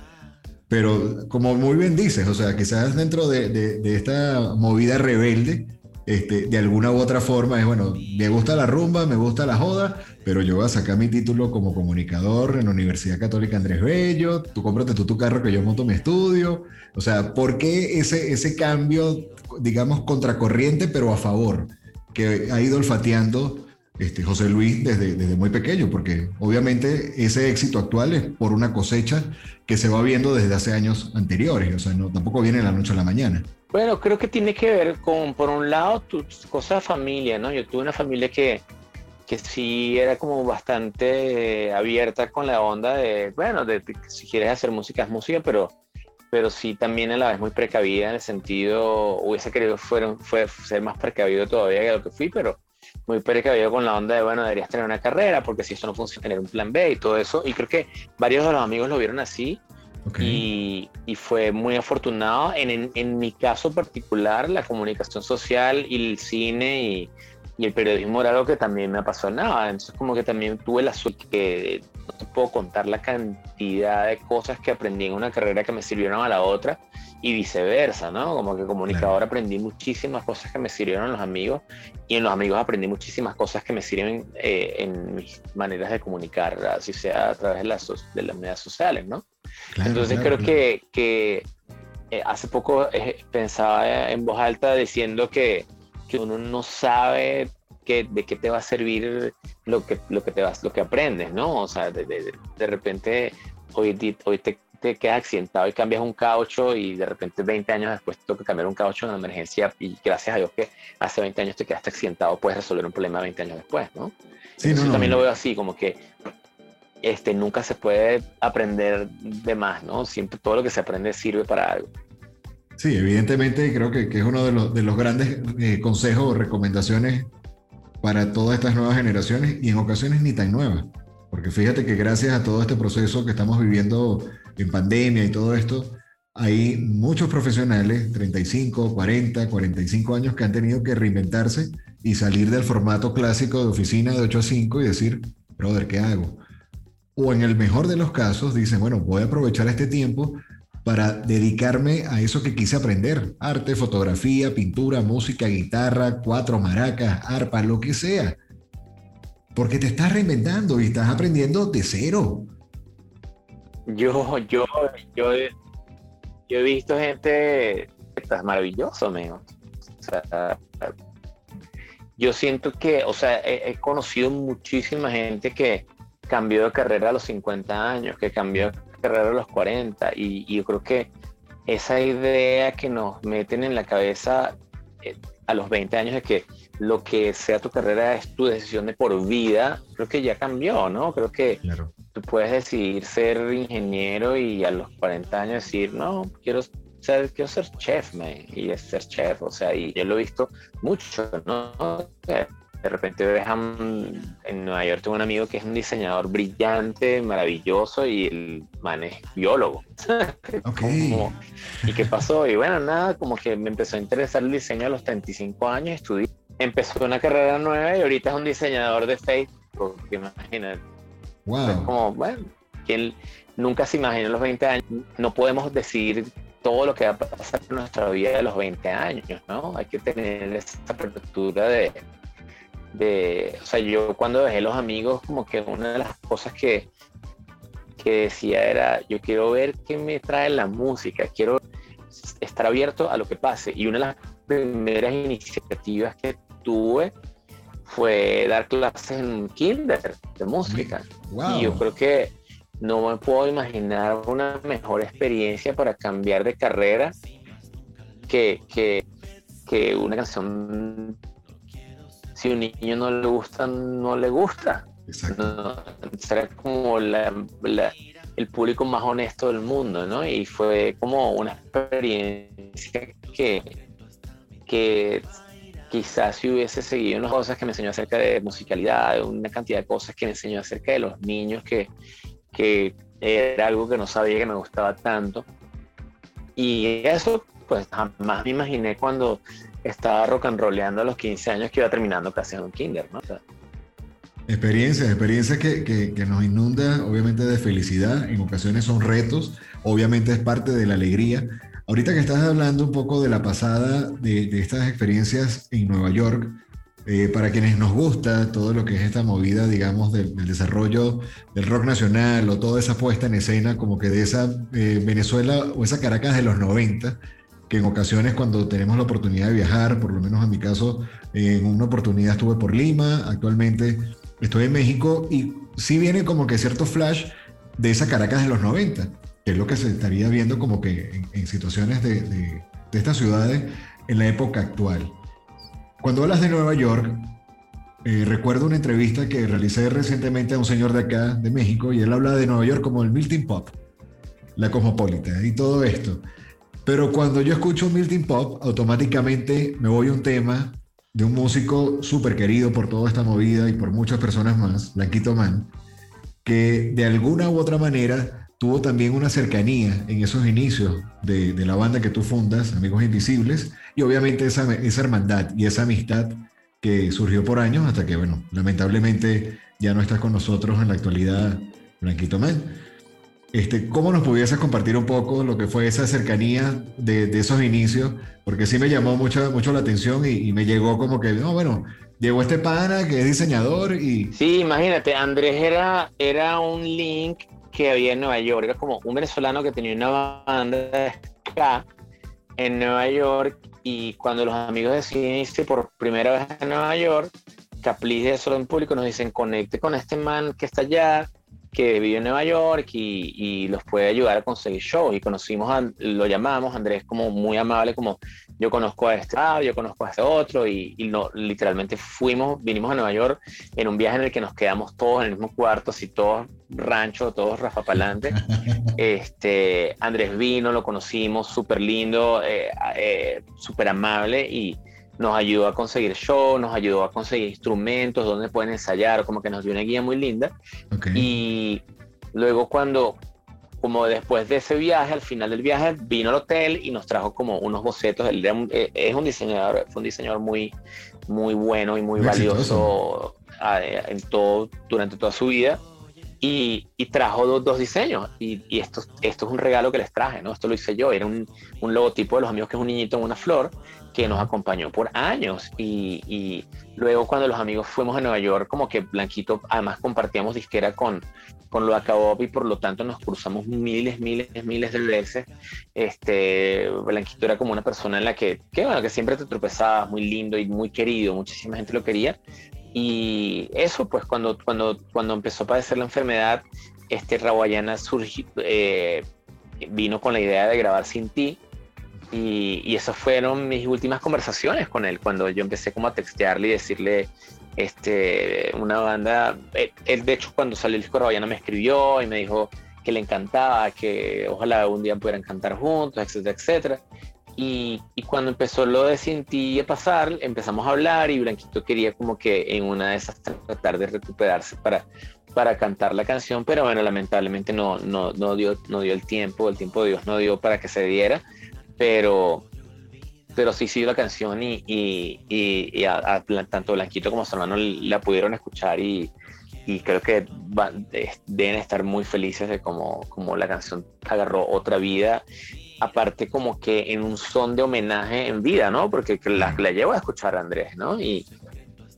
S4: pero como muy bien dices, o sea, quizás dentro de, esta movida rebelde, este, de alguna u otra forma es, bueno, me gusta la rumba, me gusta la joda, pero yo voy a sacar mi título como comunicador en la Universidad Católica Andrés Bello, tú cómprate tú tu carro que yo monto mi estudio. O sea, ¿por qué ese, ese cambio, digamos, contracorriente, pero a favor, que ha ido olfateando este, José Luis desde, desde muy pequeño? Porque obviamente ese éxito actual es por una cosecha que se va viendo desde hace años anteriores, o sea, no, tampoco viene la noche a la mañana.
S5: Bueno, creo que tiene que ver con, por un lado, tus cosas de familia, ¿no? Yo tuve una familia que, que sí era como bastante eh, abierta con la onda de, bueno, de, si quieres hacer música es música, pero, pero sí también a la vez muy precavida en el sentido, hubiese querido fueron, fue, ser más precavido todavía que lo que fui, pero muy precavido con la onda de, bueno, deberías tener una carrera, porque si esto no funciona, tener un plan B y todo eso. Y creo que varios de los amigos lo vieron así y, fue muy afortunado. En, en, mi caso particular, la comunicación social y el cine y, y, el periodismo era algo que también me apasionaba. Entonces, como que también tuve la suerte que no te puedo contar la cantidad de cosas que aprendí en una carrera que me sirvieron a la otra y viceversa, ¿no? Como que comunicador aprendí muchísimas cosas que me sirvieron a los amigos y en los amigos aprendí muchísimas cosas que me sirven eh, en mis maneras de comunicar, así sea a través de las, de las medias sociales, ¿no? Entonces creo que, que eh, hace poco eh, pensaba en voz alta diciendo que, que uno no sabe que, de qué te va a servir lo que, lo que, te vas, lo que aprendes, ¿no? O sea, de, de, de repente hoy, hoy te te quedas accidentado y cambias un caucho y de repente 20 años después te toca cambiar un caucho en una emergencia y gracias a Dios que hace 20 años te quedaste accidentado, puedes resolver un problema 20 años después, ¿no? Sí, no, también lo veo así, como que este, nunca se puede aprender de más, ¿no? Siempre todo lo que se aprende sirve para algo.
S4: Sí, evidentemente creo que, es uno de los, de los grandes eh, consejos o recomendaciones para todas estas nuevas generaciones y en ocasiones ni tan nuevas. Porque fíjate que gracias a todo este proceso que estamos viviendo en pandemia y todo esto, hay muchos profesionales, 35, 40, 45 años, que han tenido que reinventarse y salir del formato clásico de oficina de 8 a 5 y decir, brother, ¿qué hago? O en el mejor de los casos, dicen, bueno, voy a aprovechar este tiempo para dedicarme a eso que quise aprender, arte, fotografía, pintura, música, guitarra, cuatro maracas, arpa, lo que sea. Porque te estás reinventando y estás aprendiendo de cero.
S5: Yo, yo, yo, he visto gente, estás maravilloso, amigo. O sea, yo siento que, o sea, he, conocido muchísima gente que cambió de carrera a los 50 años, que cambió de carrera a los 40, y, yo creo que esa idea que nos meten en la cabeza eh, a los 20 años de que lo que sea tu carrera es tu decisión de por vida, creo que ya cambió, ¿no? Creo que tú puedes decidir ser ingeniero y a los 40 años decir, no, quiero ser, quiero ser chef, man, y es ser chef, o sea, y yo lo he visto mucho, ¿no? De repente ves en Nueva York tengo un amigo que es un diseñador brillante, maravilloso y el man es biólogo. ¿Y qué pasó? Y bueno, nada, como que me empezó a interesar el diseño a los 35 años, estudié, empezó una carrera nueva y ahorita es un diseñador de Facebook, imagínate. Wow. como, bueno, quien nunca se imaginó los 20 años, no podemos decir todo lo que va a pasar en nuestra vida de los 20 años, ¿no? Hay que tener esa apertura de, de, o sea, yo cuando dejé los amigos, como que una de las cosas que, que decía era, yo quiero ver qué me trae la música, quiero estar abierto a lo que pase. Y una de las primeras iniciativas que tuve fue dar clases en kinder de música. Y yo creo que no me puedo imaginar una mejor experiencia para cambiar de carrera que, que, que una canción. Si un niño no le gusta, no le gusta. será como el público más honesto del mundo, ¿no? Y fue como una experiencia que, que quizás si hubiese seguido unas cosas que me enseñó acerca de musicalidad, una cantidad de cosas que me enseñó acerca de los niños, que, que era algo que no sabía que me gustaba tanto. Y eso, pues jamás me imaginé cuando estaba rock and rollando a los 15 años que iba terminando casi en un kinder, ¿no?
S4: experiencias, experiencias que, nos inunda obviamente de felicidad, en ocasiones son retos, obviamente es parte de la alegría, ahorita que estás hablando un poco de la pasada de, de estas experiencias en Nueva York, eh, para quienes nos gusta todo lo que es esta movida, digamos, del, desarrollo del rock nacional o toda esa puesta en escena como que de esa eh, Venezuela o esa Caracas de los 90, que en ocasiones cuando tenemos la oportunidad de viajar, por lo menos en mi caso, en una oportunidad estuve por Lima, actualmente estoy en México y sí viene como que cierto flash de esa Caracas de los 90, que es lo que se estaría viendo como que en, situaciones de, de estas ciudades en la época actual. Cuando hablas de Nueva York, eh, recuerdo una entrevista que realicé recientemente a un señor de acá, de México, y él habla de Nueva York como el Milton Pop, la cosmopolita y todo esto. Pero cuando yo escucho Milton Pop, automáticamente me voy a un tema de un músico súper querido por toda esta movida y por muchas personas más, Blanquito Man, que de alguna u otra manera tuvo también una cercanía en esos inicios de, la banda que tú fundas, Amigos Invisibles, y obviamente esa, esa hermandad y esa amistad que surgió por años hasta que, bueno, lamentablemente ya no estás con nosotros en la actualidad, Blanquito Man. Este, ¿Cómo nos pudieses compartir un poco lo que fue esa cercanía de, de esos inicios? Porque sí me llamó mucho, mucho la atención y, me llegó como que, no, bueno, llegó este pana que es diseñador y...
S5: Sí, imagínate, Andrés era, era un link que había en Nueva York, era como un venezolano que tenía una banda acá en Nueva York y cuando los amigos deciden irse por primera vez a Nueva York, Caplis de Solo en Público nos dicen conecte con este man que está allá, que vive en Nueva York y, y los puede ayudar a conseguir shows. Y conocimos, a, lo llamamos, Andrés como muy amable, como yo conozco a este lado, yo conozco a este otro, y, no, literalmente fuimos, vinimos a Nueva York en un viaje en el que nos quedamos todos en el mismo cuarto, así todos rancho, todos Rafa Palante. este, Andrés vino, lo conocimos, súper lindo, eh, eh, súper amable y nos ayudó a conseguir show, nos ayudó a conseguir instrumentos, donde pueden ensayar, como que nos dio una guía muy linda. Y luego cuando, como después de ese viaje, al final del viaje, vino al hotel y nos trajo como unos bocetos. Él eh, es un diseñador, fue un diseñador muy, muy bueno y muy, valioso eh, en todo, durante toda su vida. Y, trajo dos, dos diseños. Y, y, esto, esto es un regalo que les traje, ¿no? Esto lo hice yo. Era un, un, logotipo de los amigos que es un niñito en una flor que nos acompañó por años. Y, y, luego cuando los amigos fuimos a Nueva York, como que Blanquito, además compartíamos disquera con, con lo acabó y por lo tanto nos cruzamos miles, miles, miles de veces. Este, Blanquito era como una persona en la que, que, bueno, que siempre te tropezaba, muy lindo y muy querido, muchísima gente lo quería. Y eso, pues cuando, cuando, cuando empezó a padecer la enfermedad, este Rawayana surgió, eh, vino con la idea de grabar sin ti. Y, y, esas fueron mis últimas conversaciones con él, cuando yo empecé como a textearle y decirle, este, una banda, él, de hecho cuando salió el disco Rawayana me escribió y me dijo que le encantaba, que ojalá un día pudieran cantar juntos, etcétera, etcétera. Y, cuando empezó lo de Sin a pasar, empezamos a hablar y Blanquito quería como que en una de esas tratar de recuperarse para, para cantar la canción, pero bueno, lamentablemente no, no, no, dio, no dio el tiempo, el tiempo de Dios no dio para que se diera, pero, pero sí sí la canción y, y, y, tanto Blanquito como hermano la pudieron escuchar y, y creo que deben estar muy felices de cómo, cómo la canción agarró otra vida aparte como que en un son de homenaje en vida, ¿no? Porque la, la llevo a escuchar a Andrés, ¿no? Y,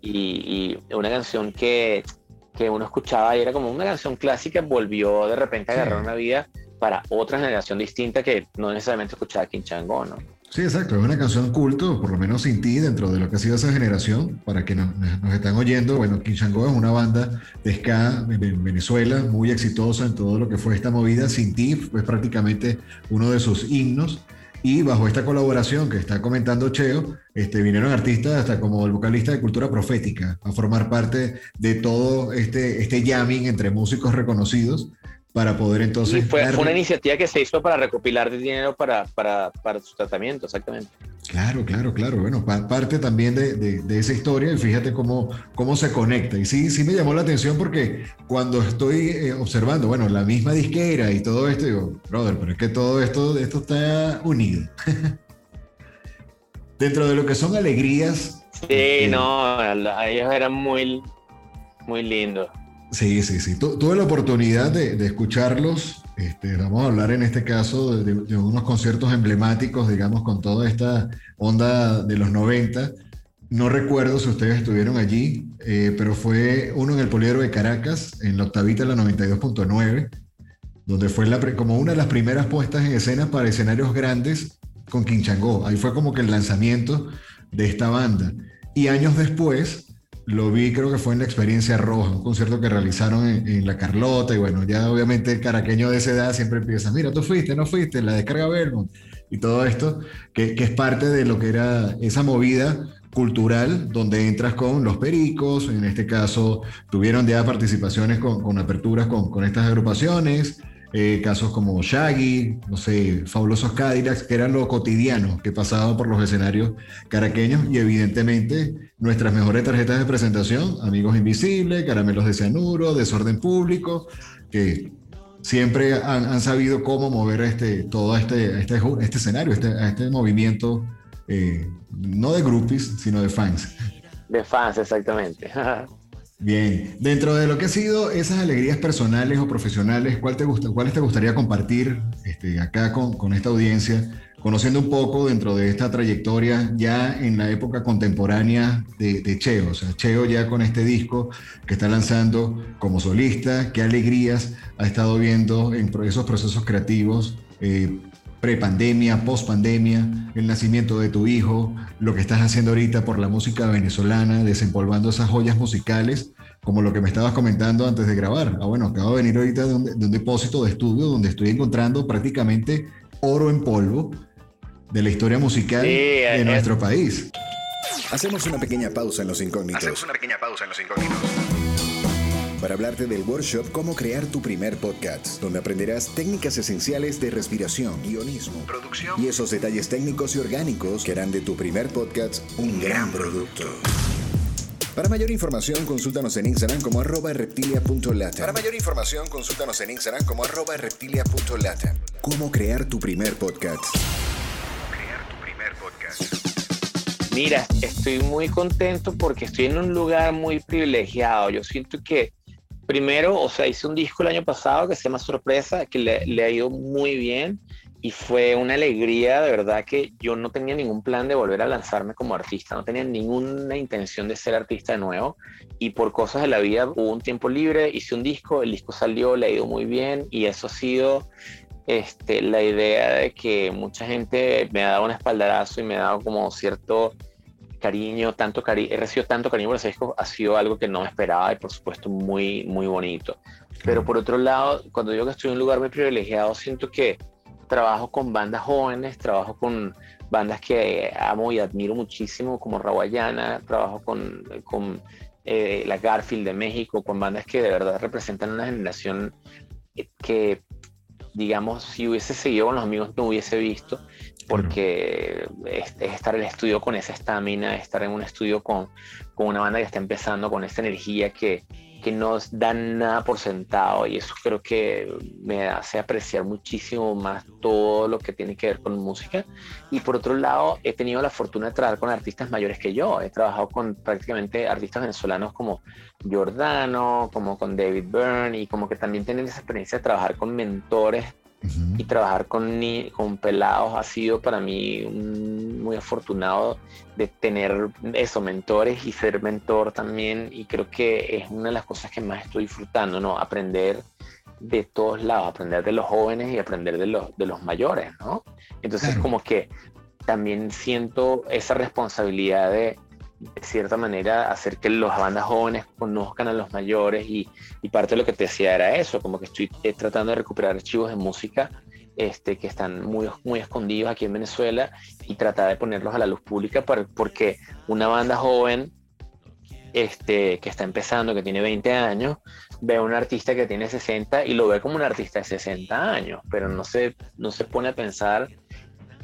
S5: y, una canción que, que, uno escuchaba y era como una canción clásica, volvió de repente a agarrar una vida para otra generación distinta que no necesariamente escuchaba Quinchango, ¿no?
S4: Sí, exacto, es una canción culto, por lo menos sin ti, dentro de lo que ha sido esa generación, para que nos, están oyendo, bueno, Quinchango es una banda de ska en Venezuela, muy exitosa en todo lo que fue esta movida, sin ti es prácticamente uno de sus himnos, y bajo esta colaboración que está comentando Cheo, este, vinieron artistas hasta como el vocalista de Cultura Profética a formar parte de todo este, este jamming entre músicos reconocidos para poder entonces...
S5: fue, una iniciativa que se hizo para recopilar dinero para, para, para su tratamiento, exactamente.
S4: Claro, claro, claro. Bueno, parte también de, de, esa historia y fíjate cómo, cómo se conecta. Y sí, sí me llamó la atención porque cuando estoy eh, observando, bueno, la misma disquera y todo esto, digo, brother, pero es que todo esto, esto está unido. Dentro de lo que son alegrías.
S5: Sí, no, ellos eran muy, muy lindos.
S4: Sí, sí, sí. tuve la oportunidad de, escucharlos. Este, vamos a hablar en este caso de, unos conciertos emblemáticos, digamos, con toda esta onda de los 90. No recuerdo si ustedes estuvieron allí, eh, pero fue uno en el Poliedro de Caracas, en la octavita, la 92.9, donde fue la, como una de las primeras puestas en escena para escenarios grandes con Quinchangó. Ahí fue como que el lanzamiento de esta banda. Y años después, lo vi, creo que fue en la experiencia roja, un concierto que realizaron en, La Carlota. Y bueno, ya obviamente el caraqueño de esa edad siempre empieza: Mira, tú fuiste, no fuiste, la descarga Belmont y todo esto, que, es parte de lo que era esa movida cultural donde entras con los pericos. En este caso, tuvieron ya participaciones con, con aperturas con, con estas agrupaciones. Eh, casos como Shaggy, no sé, Fabulosos Cadillacs, que eran lo cotidiano que pasaba por los escenarios caraqueños y evidentemente nuestras mejores tarjetas de presentación, Amigos Invisibles, Caramelos de Cianuro, Desorden Público, que siempre han, sabido cómo mover este, todo este, este, este escenario, este, este movimiento, eh, no de groupies, sino de fans.
S5: De fans, exactamente.
S4: Bien, dentro de lo que ha sido esas alegrías personales o profesionales, ¿cuál te gusta, ¿cuáles te gustaría compartir este, acá con, esta audiencia, conociendo un poco dentro de esta trayectoria ya en la época contemporánea de, Cheo? O sea, Cheo ya con este disco que está lanzando como solista, ¿qué alegrías ha estado viendo en esos procesos creativos? Eh, pre-pandemia, post-pandemia, el nacimiento de tu hijo, lo que estás haciendo ahorita por la música venezolana, desempolvando esas joyas musicales, como lo que me estabas comentando antes de grabar. Ah, bueno, acabo de venir ahorita de un, depósito de estudio donde estoy encontrando prácticamente oro en polvo de la historia musical de nuestro país.
S1: Hacemos una pequeña pausa en los incógnitos.
S2: Hacemos una pequeña pausa en los incógnitos
S1: para hablarte del workshop Cómo crear tu primer podcast, donde aprenderás técnicas esenciales de respiración, guionismo, producción y esos detalles técnicos y orgánicos que harán de tu primer podcast un gran producto. Para mayor información, consúltanos en Instagram como arroba reptilia.lata. Para mayor información, consúltanos en Instagram como arroba reptilia.lata. Cómo crear tu primer podcast.
S2: Crear tu primer podcast.
S5: Mira, estoy muy contento porque estoy en un lugar muy privilegiado. Yo siento que primero, o sea, hice un disco el año pasado que se llama Sorpresa, que le, ha ido muy bien y fue una alegría, de verdad que yo no tenía ningún plan de volver a lanzarme como artista, no tenía ninguna intención de ser artista de nuevo y por cosas de la vida hubo un tiempo libre, hice un disco, el disco salió, le ha ido muy bien y eso ha sido este, la idea de que mucha gente me ha dado un espaldarazo y me ha dado como cierto cariño, tanto cari he recibido tanto cariño por ese disco, ha sido algo que no me esperaba y por supuesto muy, muy bonito. Pero por otro lado, cuando digo que estoy en un lugar muy privilegiado, siento que trabajo con bandas jóvenes, trabajo con bandas que amo y admiro muchísimo, como Rawayana, trabajo con, con eh, la Garfield de México, con bandas que de verdad representan una generación que, digamos, si hubiese seguido con los amigos no hubiese visto porque es, estar en el estudio con esa estamina, estar en un estudio con, con, una banda que está empezando con esta energía que, que no da nada por sentado y eso creo que me hace apreciar muchísimo más todo lo que tiene que ver con música. Y por otro lado, he tenido la fortuna de trabajar con artistas mayores que yo. He trabajado con prácticamente artistas venezolanos como Giordano, como con David Byrne y como que también tener esa experiencia de trabajar con mentores y trabajar con, con pelados ha sido para mí muy afortunado de tener eso, mentores y ser mentor también. Y creo que es una de las cosas que más estoy disfrutando, ¿no? Aprender de todos lados, aprender de los jóvenes y aprender de los, de los mayores, ¿no? Entonces como que también siento esa responsabilidad de, de cierta manera hacer que las bandas jóvenes conozcan a los mayores y, parte de lo que te decía era eso, como que estoy eh, tratando de recuperar archivos de música este, que están muy, muy escondidos aquí en Venezuela y tratar de ponerlos a la luz pública para, porque una banda joven este, que está empezando, que tiene 20 años, ve a un artista que tiene 60 y lo ve como un artista de 60 años, pero no se, no se pone a pensar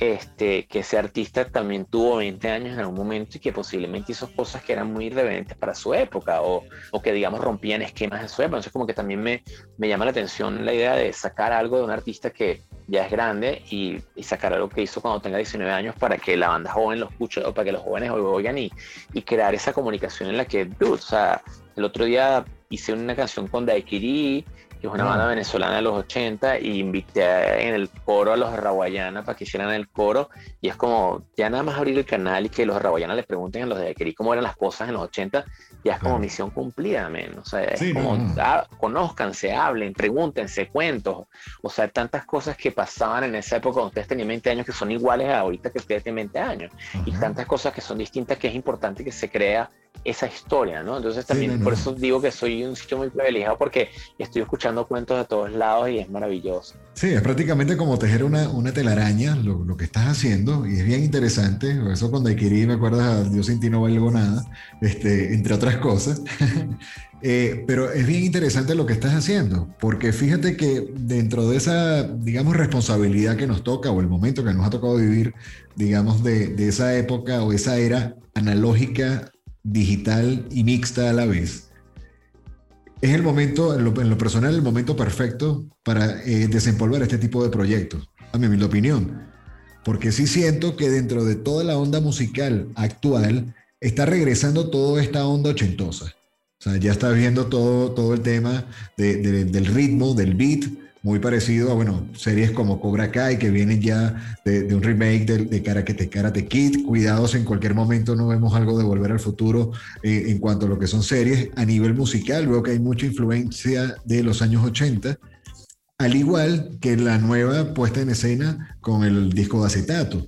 S5: este, que ese artista también tuvo 20 años en algún momento y que posiblemente hizo cosas que eran muy irreverentes para su época o, o, que, digamos, rompían esquemas de su época. Entonces, como que también me, me, llama la atención la idea de sacar algo de un artista que ya es grande y, y, sacar algo que hizo cuando tenga 19 años para que la banda joven lo escuche o para que los jóvenes lo oigan y, y crear esa comunicación en la que, dude, o sea, el otro día hice una canción con Daiquiri, que es una banda venezolana de los 80, y invité en el coro a los Raguayana para que hicieran el coro. Y es como, ya nada más abrir el canal y que los Raguayana le pregunten a los de Daiquiri cómo eran las cosas en los 80, ya es como misión cumplida, men. O sea, es como, ah, conózcanse, hablen, pregúntense, cuentos. O sea, tantas cosas que pasaban en esa época cuando ustedes tenían 20 años que son iguales a ahorita que ustedes tienen 20 años. Y tantas cosas que son distintas que es importante que se crea esa historia, ¿no? Entonces también por eso digo que soy un sitio muy privilegiado porque estoy escuchando cuentos de todos lados y es maravilloso.
S4: Sí, es prácticamente como tejer una, una telaraña lo, lo, que estás haciendo y es bien interesante. Eso cuando adquirí, me acuerdas, Dios sin ti no valgo nada, este, entre otras cosas. Eh, pero es bien interesante lo que estás haciendo, porque fíjate que dentro de esa, digamos, responsabilidad que nos toca o el momento que nos ha tocado vivir, digamos, de, de esa época o esa era analógica digital y mixta a la vez, es el momento, en lo, personal, el momento perfecto para eh, desempolvar este tipo de proyectos, a mi humilde opinión. Porque sí siento que dentro de toda la onda musical actual está regresando toda esta onda ochentosa. O sea, ya está viendo todo, todo el tema del ritmo, del beat, muy parecido a, bueno, series como Cobra Kai, que vienen ya de, un remake de, de, Karate, Karate Kid. Cuidados, en cualquier momento no vemos algo de Volver al Futuro eh, en cuanto a lo que son series. A nivel musical, veo que hay mucha influencia de los años 80, al igual que la nueva puesta en escena con el disco de acetato.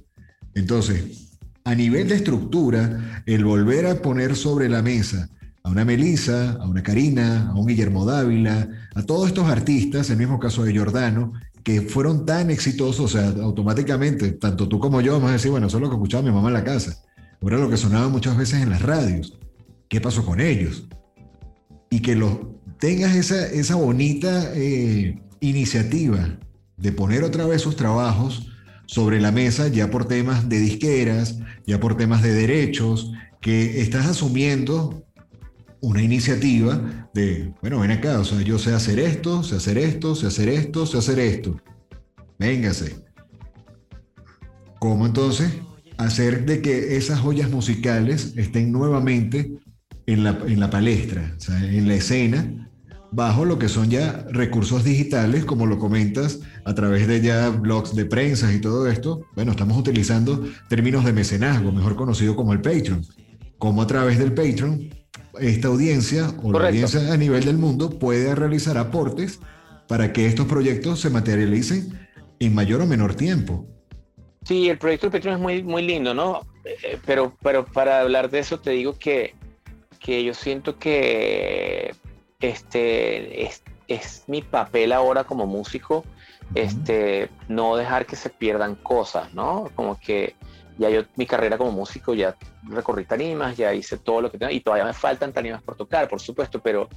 S4: Entonces, a nivel de estructura, el volver a poner sobre la mesa a una Melissa, a una Karina, a un Guillermo Dávila, a todos estos artistas, el mismo caso de Giordano, que fueron tan exitosos, o sea, automáticamente, tanto tú como yo vamos a decir, bueno, eso es lo que escuchaba mi mamá en la casa, era lo que sonaba muchas veces en las radios. ¿Qué pasó con ellos? Y que lo, tengas esa, esa bonita eh, iniciativa de poner otra vez sus trabajos sobre la mesa, ya por temas de disqueras, ya por temas de derechos, que estás asumiendo una iniciativa de, bueno, ven acá, o sea, yo sé hacer esto, sé hacer esto, sé hacer esto, sé hacer esto. Véngase. ¿Cómo entonces hacer de que esas joyas musicales estén nuevamente en la, en la palestra, o sea, en la escena, bajo lo que son ya recursos digitales, como lo comentas, a través de ya blogs de prensa y todo esto? Bueno, estamos utilizando términos de mecenazgo, mejor conocido como el Patreon. Como a través del Patreon esta audiencia o la audiencia a nivel del mundo puede realizar aportes para que estos proyectos se materialicen en mayor o menor tiempo.
S5: Sí, el proyecto de Patreon es muy, muy lindo, ¿no? Eh, pero, pero para hablar de eso te digo que, que yo siento que este es, es mi papel ahora como músico, este, no dejar que se pierdan cosas, ¿no? Como que ya yo mi carrera como músico ya recorrí tarimas, ya hice todo lo que tengo y todavía me faltan tarimas por tocar, por supuesto, pero,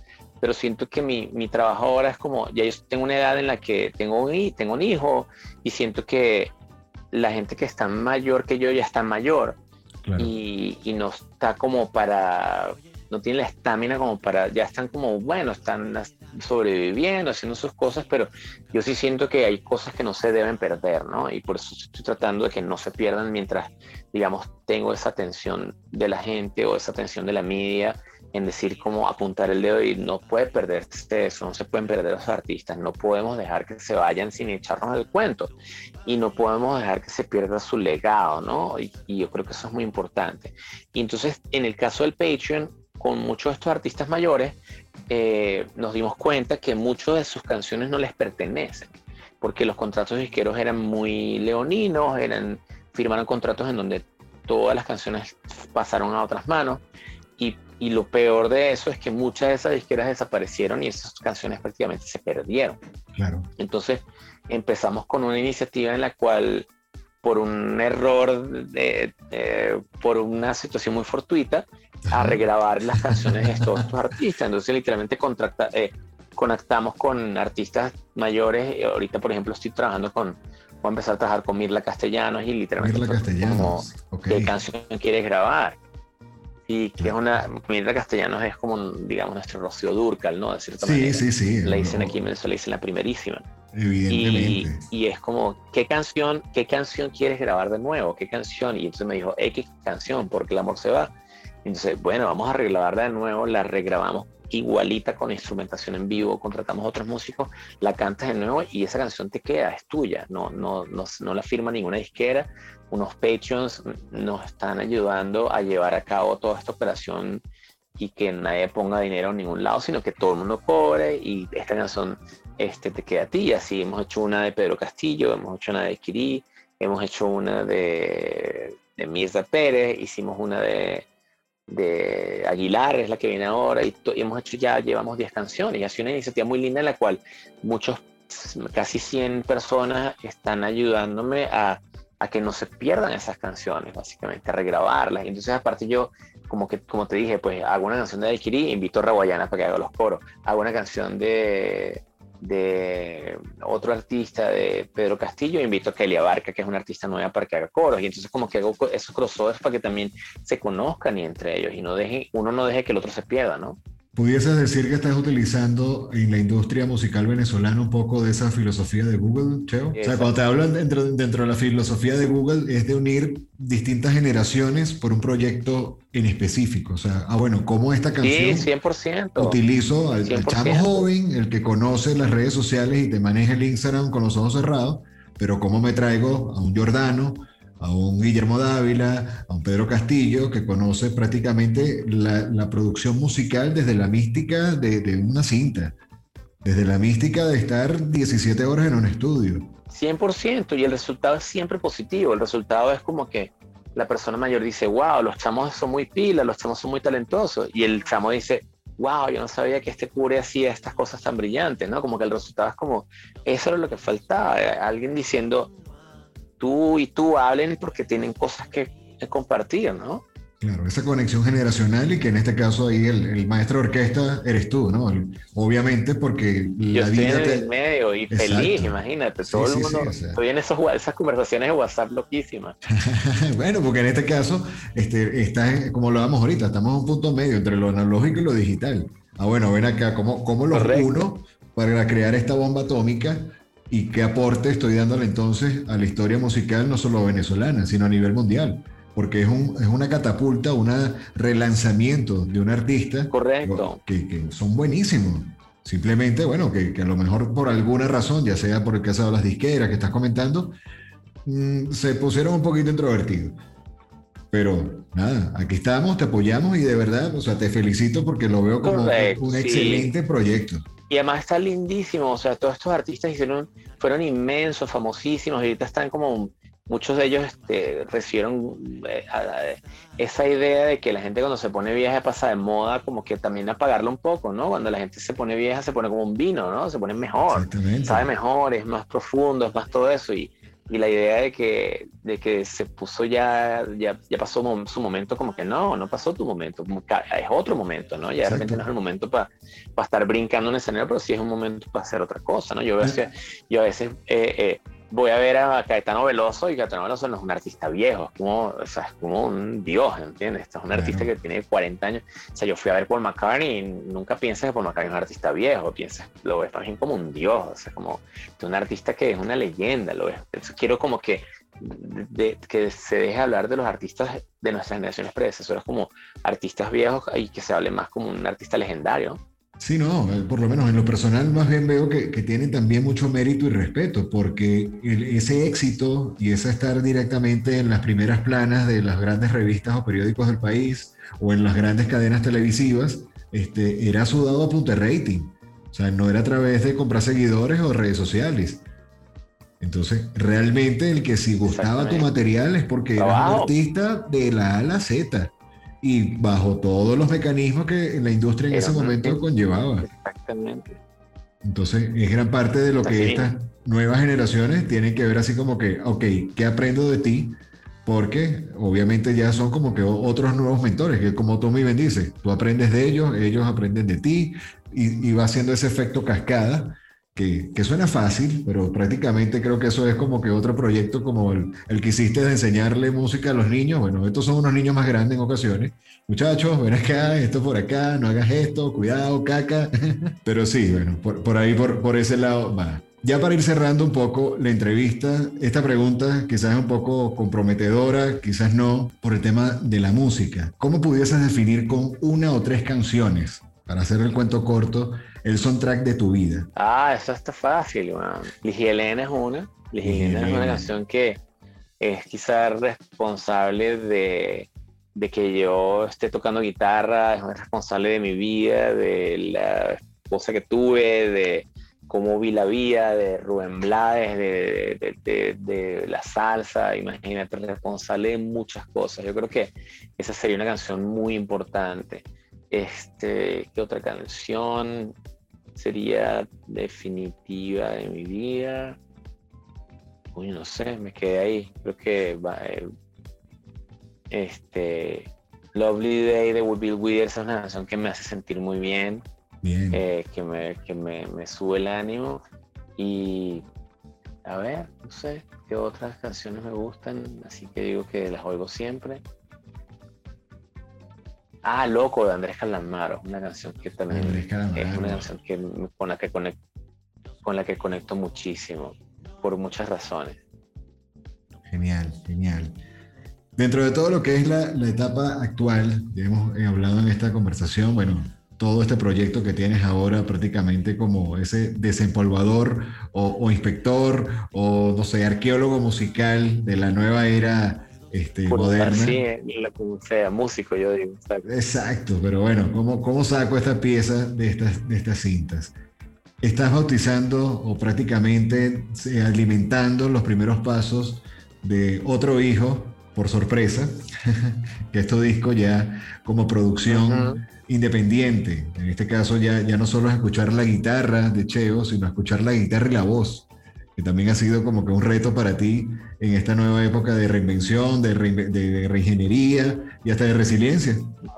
S5: pero siento que mi, mi trabajo ahora es como, ya yo tengo una edad en la que tengo un, tengo un hijo y siento que la gente que está mayor que yo ya está mayor. Y, y no está como para no tienen la estamina como para, ya están como, bueno, están sobreviviendo, haciendo sus cosas, pero yo sí siento que hay cosas que no se deben perder, ¿no? Y por eso estoy tratando de que no se pierdan mientras, digamos, tengo esa atención de la gente o esa atención de la media en decir cómo apuntar el dedo y no puede perderse eso, no se pueden perder los artistas, no podemos dejar que se vayan sin echarnos el cuento y no podemos dejar que se pierda su legado, ¿no? Y, y yo creo que eso es muy importante. Y entonces, en el caso del Patreon, con muchos de estos artistas mayores, eh, nos dimos cuenta que muchas de sus canciones no les pertenecen, porque los contratos disqueros eran muy leoninos, eran, firmaron contratos en donde todas las canciones pasaron a otras manos, y, y lo peor de eso es que muchas de esas disqueras desaparecieron y esas canciones prácticamente se perdieron. Claro. Entonces empezamos con una iniciativa en la cual por un error, de, por una situación muy fortuita, a regrabar las canciones de todos estos artistas. Entonces, literalmente contracta, eh, conectamos con artistas mayores. Ahorita, por ejemplo, estoy trabajando con, voy a empezar a trabajar con Mirla Castellanos y literalmente
S4: Mirla Castellanos.
S5: qué canción quieres grabar. Y que es una, Mirla Castellanos es como, digamos, nuestro Rocío Durcal, ¿no? De cierta
S4: sí, sí, sí.
S5: La dicen aquí en Venezuela, dicen la primerísima.
S4: Evidentemente.
S5: Y, es como, ¿qué canción, ¿qué canción quieres grabar de nuevo? ¿Qué canción? Y entonces me dijo, X canción, porque el amor se va. Entonces, bueno, vamos a regrabarla de nuevo, la regrabamos igualita con instrumentación en vivo, contratamos otros músicos, la cantas de nuevo y esa canción te queda, es tuya, no, no, no, no la firma ninguna disquera, unos Patreons nos están ayudando a llevar a cabo toda esta operación y que nadie ponga dinero en ningún lado, sino que todo el mundo cobre y esta canción este, te queda a ti. Así hemos hecho una de Pedro Castillo, hemos hecho una de Kirí, hemos hecho una de, de Mirza Pérez, hicimos una de, Aguilar, es la que viene ahora, y, hemos hecho ya, llevamos 10 canciones, y ha sido una iniciativa muy linda en la cual muchos, casi 100 personas están ayudándome a, que no se pierdan esas canciones, básicamente, a regrabarlas. Y entonces, aparte, yo, como que como te dije, pues hago una canción de Alquirí, invito a Raguayana para que haga los coros. Hago una canción de, de otro artista, de Pedro Castillo, invito a Kelly Abarca, que es una artista nueva, para que haga coros. Y entonces, como que hago esos crossovers para que también se conozcan y entre ellos y no deje, uno no deje que el otro se pierda, ¿no?
S4: ¿Pudieses decir que estás utilizando en la industria musical venezolana un poco de esa filosofía de Google, Cheo? O sea, cuando te hablan dentro, dentro de la filosofía de Google es de unir distintas generaciones por un proyecto en específico. O sea, ah, bueno, ¿cómo esta canción
S5: sí, 100%.
S4: utilizo al, al chamo joven, el que conoce las redes sociales y te maneja el Instagram con los ojos cerrados, pero cómo me traigo a un Jordano, a un Guillermo Dávila, a un Pedro Castillo, que conoce prácticamente la, producción musical desde la mística de, una cinta, desde la mística de estar 17 horas en un estudio.
S5: 100%, y el resultado es siempre positivo, el resultado es como que la persona mayor dice, wow, los chamos son muy pilas, los chamos son muy talentosos, y el chamo dice, wow, yo no sabía que este cure hacía estas cosas tan brillantes, ¿no? Como que el resultado es como, eso era lo que faltaba, alguien diciendo, tú y tú hablen porque tienen cosas que, compartir, ¿no?
S4: Claro, esa conexión generacional y que en este caso ahí el, maestro de orquesta eres tú, ¿no? Obviamente porque
S5: la Yo estoy en el medio y feliz, imagínate, todo el mundo, estoy en esos, esas conversaciones de WhatsApp loquísimas.
S4: bueno, porque en este caso, este, está, como lo vamos ahorita, estamos en un punto medio entre lo analógico y lo digital. Ah, bueno, ven acá, ¿cómo, cómo los uno para crear esta bomba atómica y qué aporte estoy dándole entonces a la historia musical, no solo venezolana, sino a nivel mundial. Porque es, un, es una catapulta, un relanzamiento de un artista.
S5: Correcto.
S4: Que, son buenísimos. Simplemente, bueno, que, a lo mejor por alguna razón, ya sea por el caso de las disqueras que estás comentando, mm, se pusieron un poquito introvertidos. Pero nada, aquí estamos, te apoyamos y de verdad, o sea, te felicito porque lo veo como un excelente proyecto.
S5: Y además está lindísimo, o sea, todos estos artistas hicieron, fueron inmensos, famosísimos, y ahorita están como, muchos de ellos este, recibieron eh, esa idea de que la gente cuando se pone vieja pasa de moda, como que también apagarlo un poco, ¿no? Cuando la gente se pone vieja se pone como un vino, ¿no? Se pone mejor, sabe mejor, es más profundo, es más todo eso, y y la idea de que, de que se puso ya, ya, ya pasó su momento, como que no, no pasó tu momento, es otro momento, ¿no? Ya de repente no es el momento para estar brincando en el escenario, pero sí es un momento para hacer otra cosa, ¿no? Yo a veces, yo a veces eh, eh, voy a ver a Caetano Veloso y Caetano Veloso no es un artista viejo, es como, o sea, es como un dios, ¿entiendes? es un artista que tiene 40 años. O sea, yo fui a ver Paul McCartney y nunca piensas que Paul McCartney es un artista viejo, piensas, lo ves también como un dios, o sea, como un artista que es una leyenda, lo ves. quiero como que, de, que se deje hablar de los artistas de nuestras generaciones predecesoras como artistas viejos y que se hable más como un artista legendario.
S4: Sí, no, eh, por lo menos en lo personal más bien veo que, que tienen también mucho mérito y respeto, porque ese éxito y ese estar directamente en las primeras planas de las grandes revistas o periódicos del país o en las grandes cadenas televisivas, este, era sudado a punta rating. O sea, no era a través de comprar seguidores o redes sociales. Entonces, realmente el que si gustaba tu material es porque eras un artista de la A a la Z y bajo todos los mecanismos que la industria en ese momento conllevaba. Exactamente. Entonces, es gran parte de lo que estas nuevas generaciones tienen que ver así como que, ok, ¿qué aprendo de ti? Porque obviamente ya son como que otros nuevos mentores, que como tú me bendices, tú aprendes de ellos, ellos aprenden de ti y, y va haciendo ese efecto cascada que, suena fácil, pero prácticamente creo que eso es como que otro proyecto como el, que hiciste de enseñarle música a los niños. Bueno, estos son unos niños más grandes en ocasiones. Muchachos, ven acá, esto por acá, no hagas esto, cuidado, caca. pero sí, bueno, por, ahí, por, por ese lado va. Ya para ir cerrando un poco la entrevista, esta pregunta quizás es un poco comprometedora, quizás no, por el tema de la música. ¿Cómo pudieses definir con una o tres canciones para hacer el cuento corto, el soundtrack de tu vida?
S5: Ah, eso está fácil, man. Helena es una. Helena es una canción que es quizás responsable de, de, que yo esté tocando guitarra, es responsable de mi vida, de la esposa que tuve, de cómo vi la vida, de Rubén Blades, de, de, de, la salsa, imagínate, responsable de muchas cosas. Yo creo que esa sería una canción muy importante. Este, ¿Qué otra canción sería definitiva de mi vida? Uy, no sé, me quedé ahí. Creo que va, eh, este, Lovely Day de Bill Withers es una canción que me hace sentir muy bien, eh, que, me, que me, me, sube el ánimo. Y a ver, no sé qué otras canciones me gustan, así que digo que las oigo siempre. Ah, Loco de Andrés Calamaro, una canción que también es una canción que, con, la que conecto, con la que conecto muchísimo, por muchas razones.
S4: Genial, genial. Dentro de todo lo que es la, etapa actual, ya hemos hablado en esta conversación, bueno, todo este proyecto que tienes ahora prácticamente como ese desempolvador o, o inspector o, no sé, arqueólogo musical de la nueva era este, moderna.
S5: Sí, sea músico, yo digo.
S4: Exacto, pero bueno, ¿cómo, ¿cómo saco esta pieza de estas, de estas cintas? Estás bautizando o prácticamente eh, alimentando los primeros pasos de otro hijo, por sorpresa, que es tu disco ya como producción independiente. En este caso ya, ya no solo es escuchar la guitarra de Cheo, sino escuchar la guitarra y la voz que también ha sido como que un reto para ti en esta nueva época de reinvención, de, de, reingeniería y hasta de resiliencia.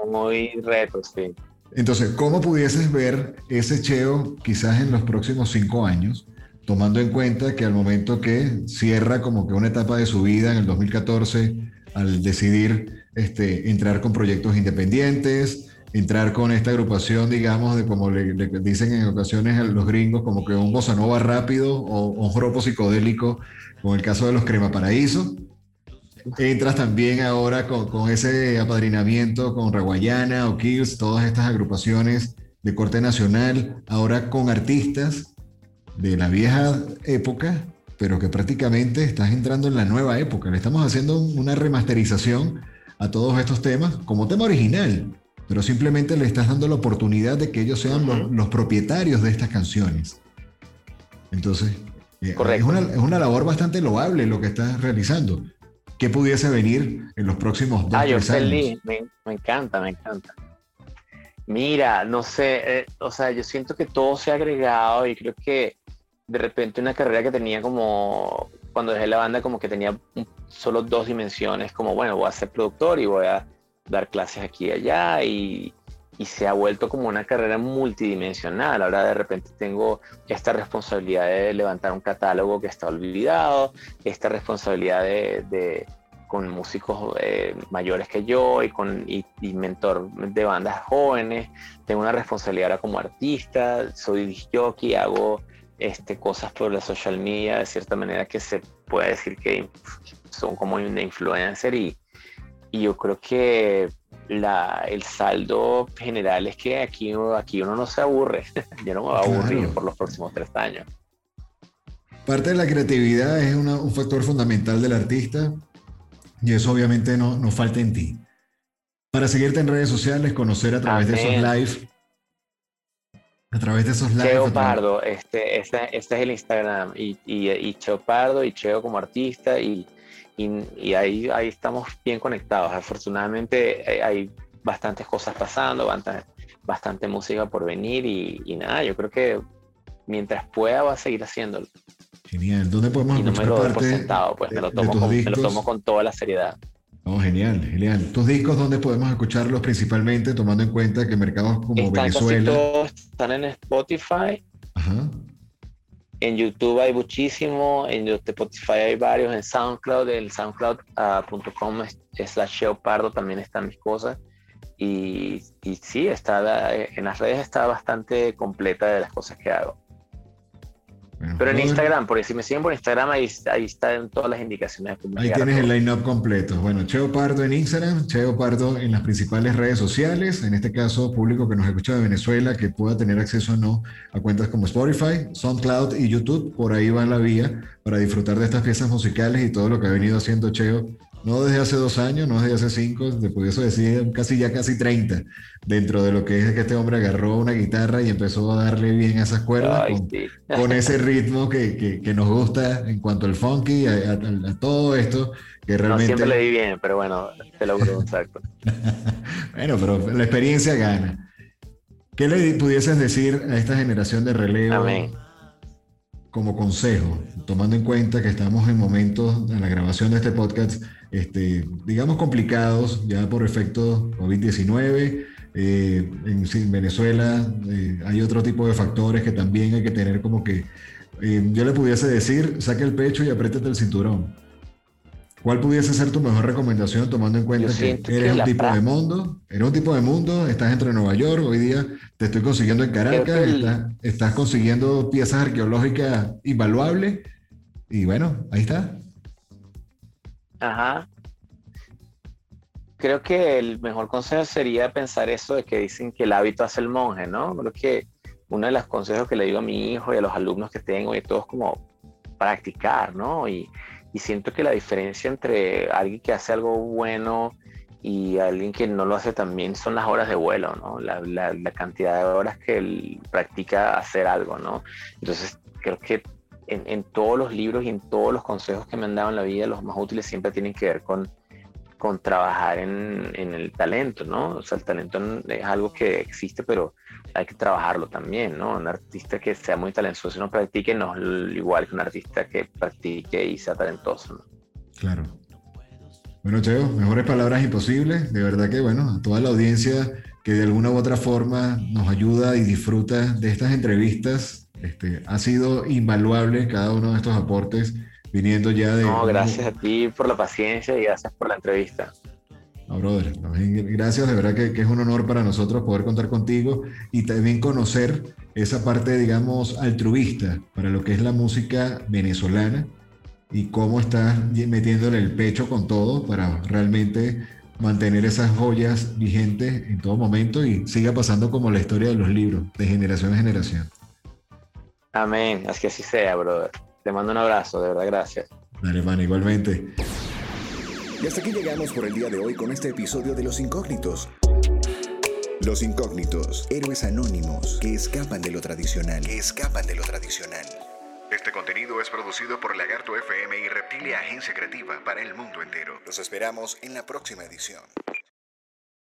S5: Muy reto, sí.
S4: Entonces, ¿cómo pudieses ver ese Cheo quizás en los próximos cinco años, tomando en cuenta que al momento que cierra como que una etapa de su vida en el 2014, al decidir este, entrar con proyectos independientes, entrar con esta agrupación, digamos, de como le, dicen en ocasiones a los gringos, como que un bossa nova rápido o, un ropo psicodélico, con el caso de los Crema Paraíso. Entras también ahora con, ese apadrinamiento con Raguayana o Kills, todas estas agrupaciones de corte nacional, ahora con artistas de la vieja época, pero que prácticamente estás entrando en la nueva época. Le estamos haciendo una remasterización a todos estos temas como tema original, pero simplemente le estás dando la oportunidad de que ellos sean los, propietarios de estas canciones. Entonces, eh, es, una, es, una, labor bastante loable lo que estás realizando. ¿Qué pudiese venir en los próximos dos,
S5: ah, yo feliz. Me, me, encanta, me encanta. Mira, no sé, eh, o sea, yo siento que todo se ha agregado y creo que de repente una carrera que tenía como, cuando dejé la banda, como que tenía solo dos dimensiones, como, bueno, voy a ser productor y voy a dar clases aquí y allá y, y se ha vuelto como una carrera multidimensional. Ahora de repente tengo esta responsabilidad de levantar un catálogo que está olvidado, esta responsabilidad de, de con músicos eh, mayores que yo y con y, mentor de bandas jóvenes. Tengo una responsabilidad ahora como artista, soy jockey, hago este, cosas por la social media de cierta manera que se puede decir que son como una influencer y, y yo creo que la, el saldo general es que aquí, aquí uno no se aburre. yo no me voy a aburrir por los próximos tres años.
S4: Parte de la creatividad es un factor fundamental del artista y eso obviamente no, no falta en ti. Para seguirte en redes sociales, conocer a través de esos live. A través de esos live.
S5: Cheo Pardo, este, este, este, es el Instagram. Y, y, y Cheo Pardo y Cheo como artista y y, ahí, ahí estamos bien conectados. Afortunadamente eh, hay bastantes cosas pasando, bastante, música por venir y, nada, yo creo que mientras pueda va a seguir haciéndolo.
S4: Genial. ¿Dónde podemos
S5: y no me lo doy por sentado, pues me lo, tomo con, me lo tomo con toda la seriedad.
S4: Oh, genial, genial. ¿Tus discos dónde podemos escucharlos principalmente, tomando en cuenta que mercados como Venezuela...
S5: Todos están en Spotify. Ajá. En YouTube hay muchísimo, en Spotify hay varios, en SoundCloud, el soundcloud.com slash Pardo también están mis cosas. Y, y sí, está en las redes está bastante completa de las cosas que hago. Pero en Instagram, porque si me siguen por Instagram, ahí, ahí están todas las indicaciones.
S4: Ahí tienes el line-up completo. Bueno, Cheo Pardo en Instagram, Cheo Pardo en las principales redes sociales, en este caso público que nos escucha de Venezuela, que pueda tener acceso o no a cuentas como Spotify, SoundCloud y YouTube, por ahí va la vía para disfrutar de estas piezas musicales y todo lo que ha venido haciendo Cheo no desde hace dos años, no desde hace cinco, después eso decir casi ya casi 30, dentro de lo que es que este hombre agarró una guitarra y empezó a darle bien a esas cuerdas con, ese ritmo que, que, nos gusta en cuanto al funky, a, todo esto, que realmente...
S5: No siempre le di bien, pero bueno, te lo exacto.
S4: bueno, pero la experiencia gana. ¿Qué le pudieses decir a esta generación de relevo? Como consejo, tomando en cuenta que estamos en momentos en la grabación de este podcast este, digamos, complicados ya por efecto COVID-19. Eh, en, Venezuela eh, hay otro tipo de factores que también hay que tener como que, eh, yo le pudiese decir, saque el pecho y apriétate el cinturón. ¿Cuál pudiese ser tu mejor recomendación tomando en cuenta que eres un tipo de mundo? Eres un tipo de mundo, estás dentro de Nueva York, hoy día te estoy consiguiendo en Caracas, estás, estás consiguiendo piezas arqueológicas invaluables y bueno, ahí está.
S5: Ajá. Creo que el mejor consejo sería pensar eso de que dicen que el hábito hace el monje, ¿no? Creo que uno de los consejos que le digo a mi hijo y a los alumnos que tengo y todo es como practicar, ¿no? Y, siento que la diferencia entre alguien que hace algo bueno y alguien que no lo hace también son las horas de vuelo, ¿no? La, la cantidad de horas que él practica hacer algo, ¿no? Entonces, creo que en, todos los libros y en todos los consejos que me han dado en la vida, los más útiles siempre tienen que ver con, con trabajar en, el talento, ¿no? O sea, el talento es algo que existe, pero hay que trabajarlo también, ¿no? Un artista que sea muy talentoso y no practique no es igual que un artista que practique y sea talentoso, ¿no?
S4: Claro. Bueno, Cheo, mejores palabras imposibles. De verdad que, bueno, a toda la audiencia que de alguna u otra forma nos ayuda y disfruta de estas entrevistas, este, ha sido invaluable cada uno de estos aportes viniendo ya de...
S5: No, gracias a ti por la paciencia y gracias por la entrevista.
S4: No, brother, gracias, de verdad que, que, es un honor para nosotros poder contar contigo y también conocer esa parte, digamos, altruista para lo que es la música venezolana y cómo estás metiéndole el pecho con todo para realmente mantener esas joyas vigentes en todo momento y siga pasando como la historia de los libros, de generación a generación.
S5: Amén, así que así sea, brother. Te mando un abrazo, de verdad, gracias.
S4: Dale, man, igualmente.
S1: Y hasta aquí llegamos por el día de hoy con este episodio de Los Incógnitos. Los Incógnitos, héroes anónimos que escapan de lo tradicional. Que escapan de lo tradicional. Este contenido es producido por Lagarto FM y Reptilia Agencia Creativa para el mundo entero. Los esperamos en la próxima edición.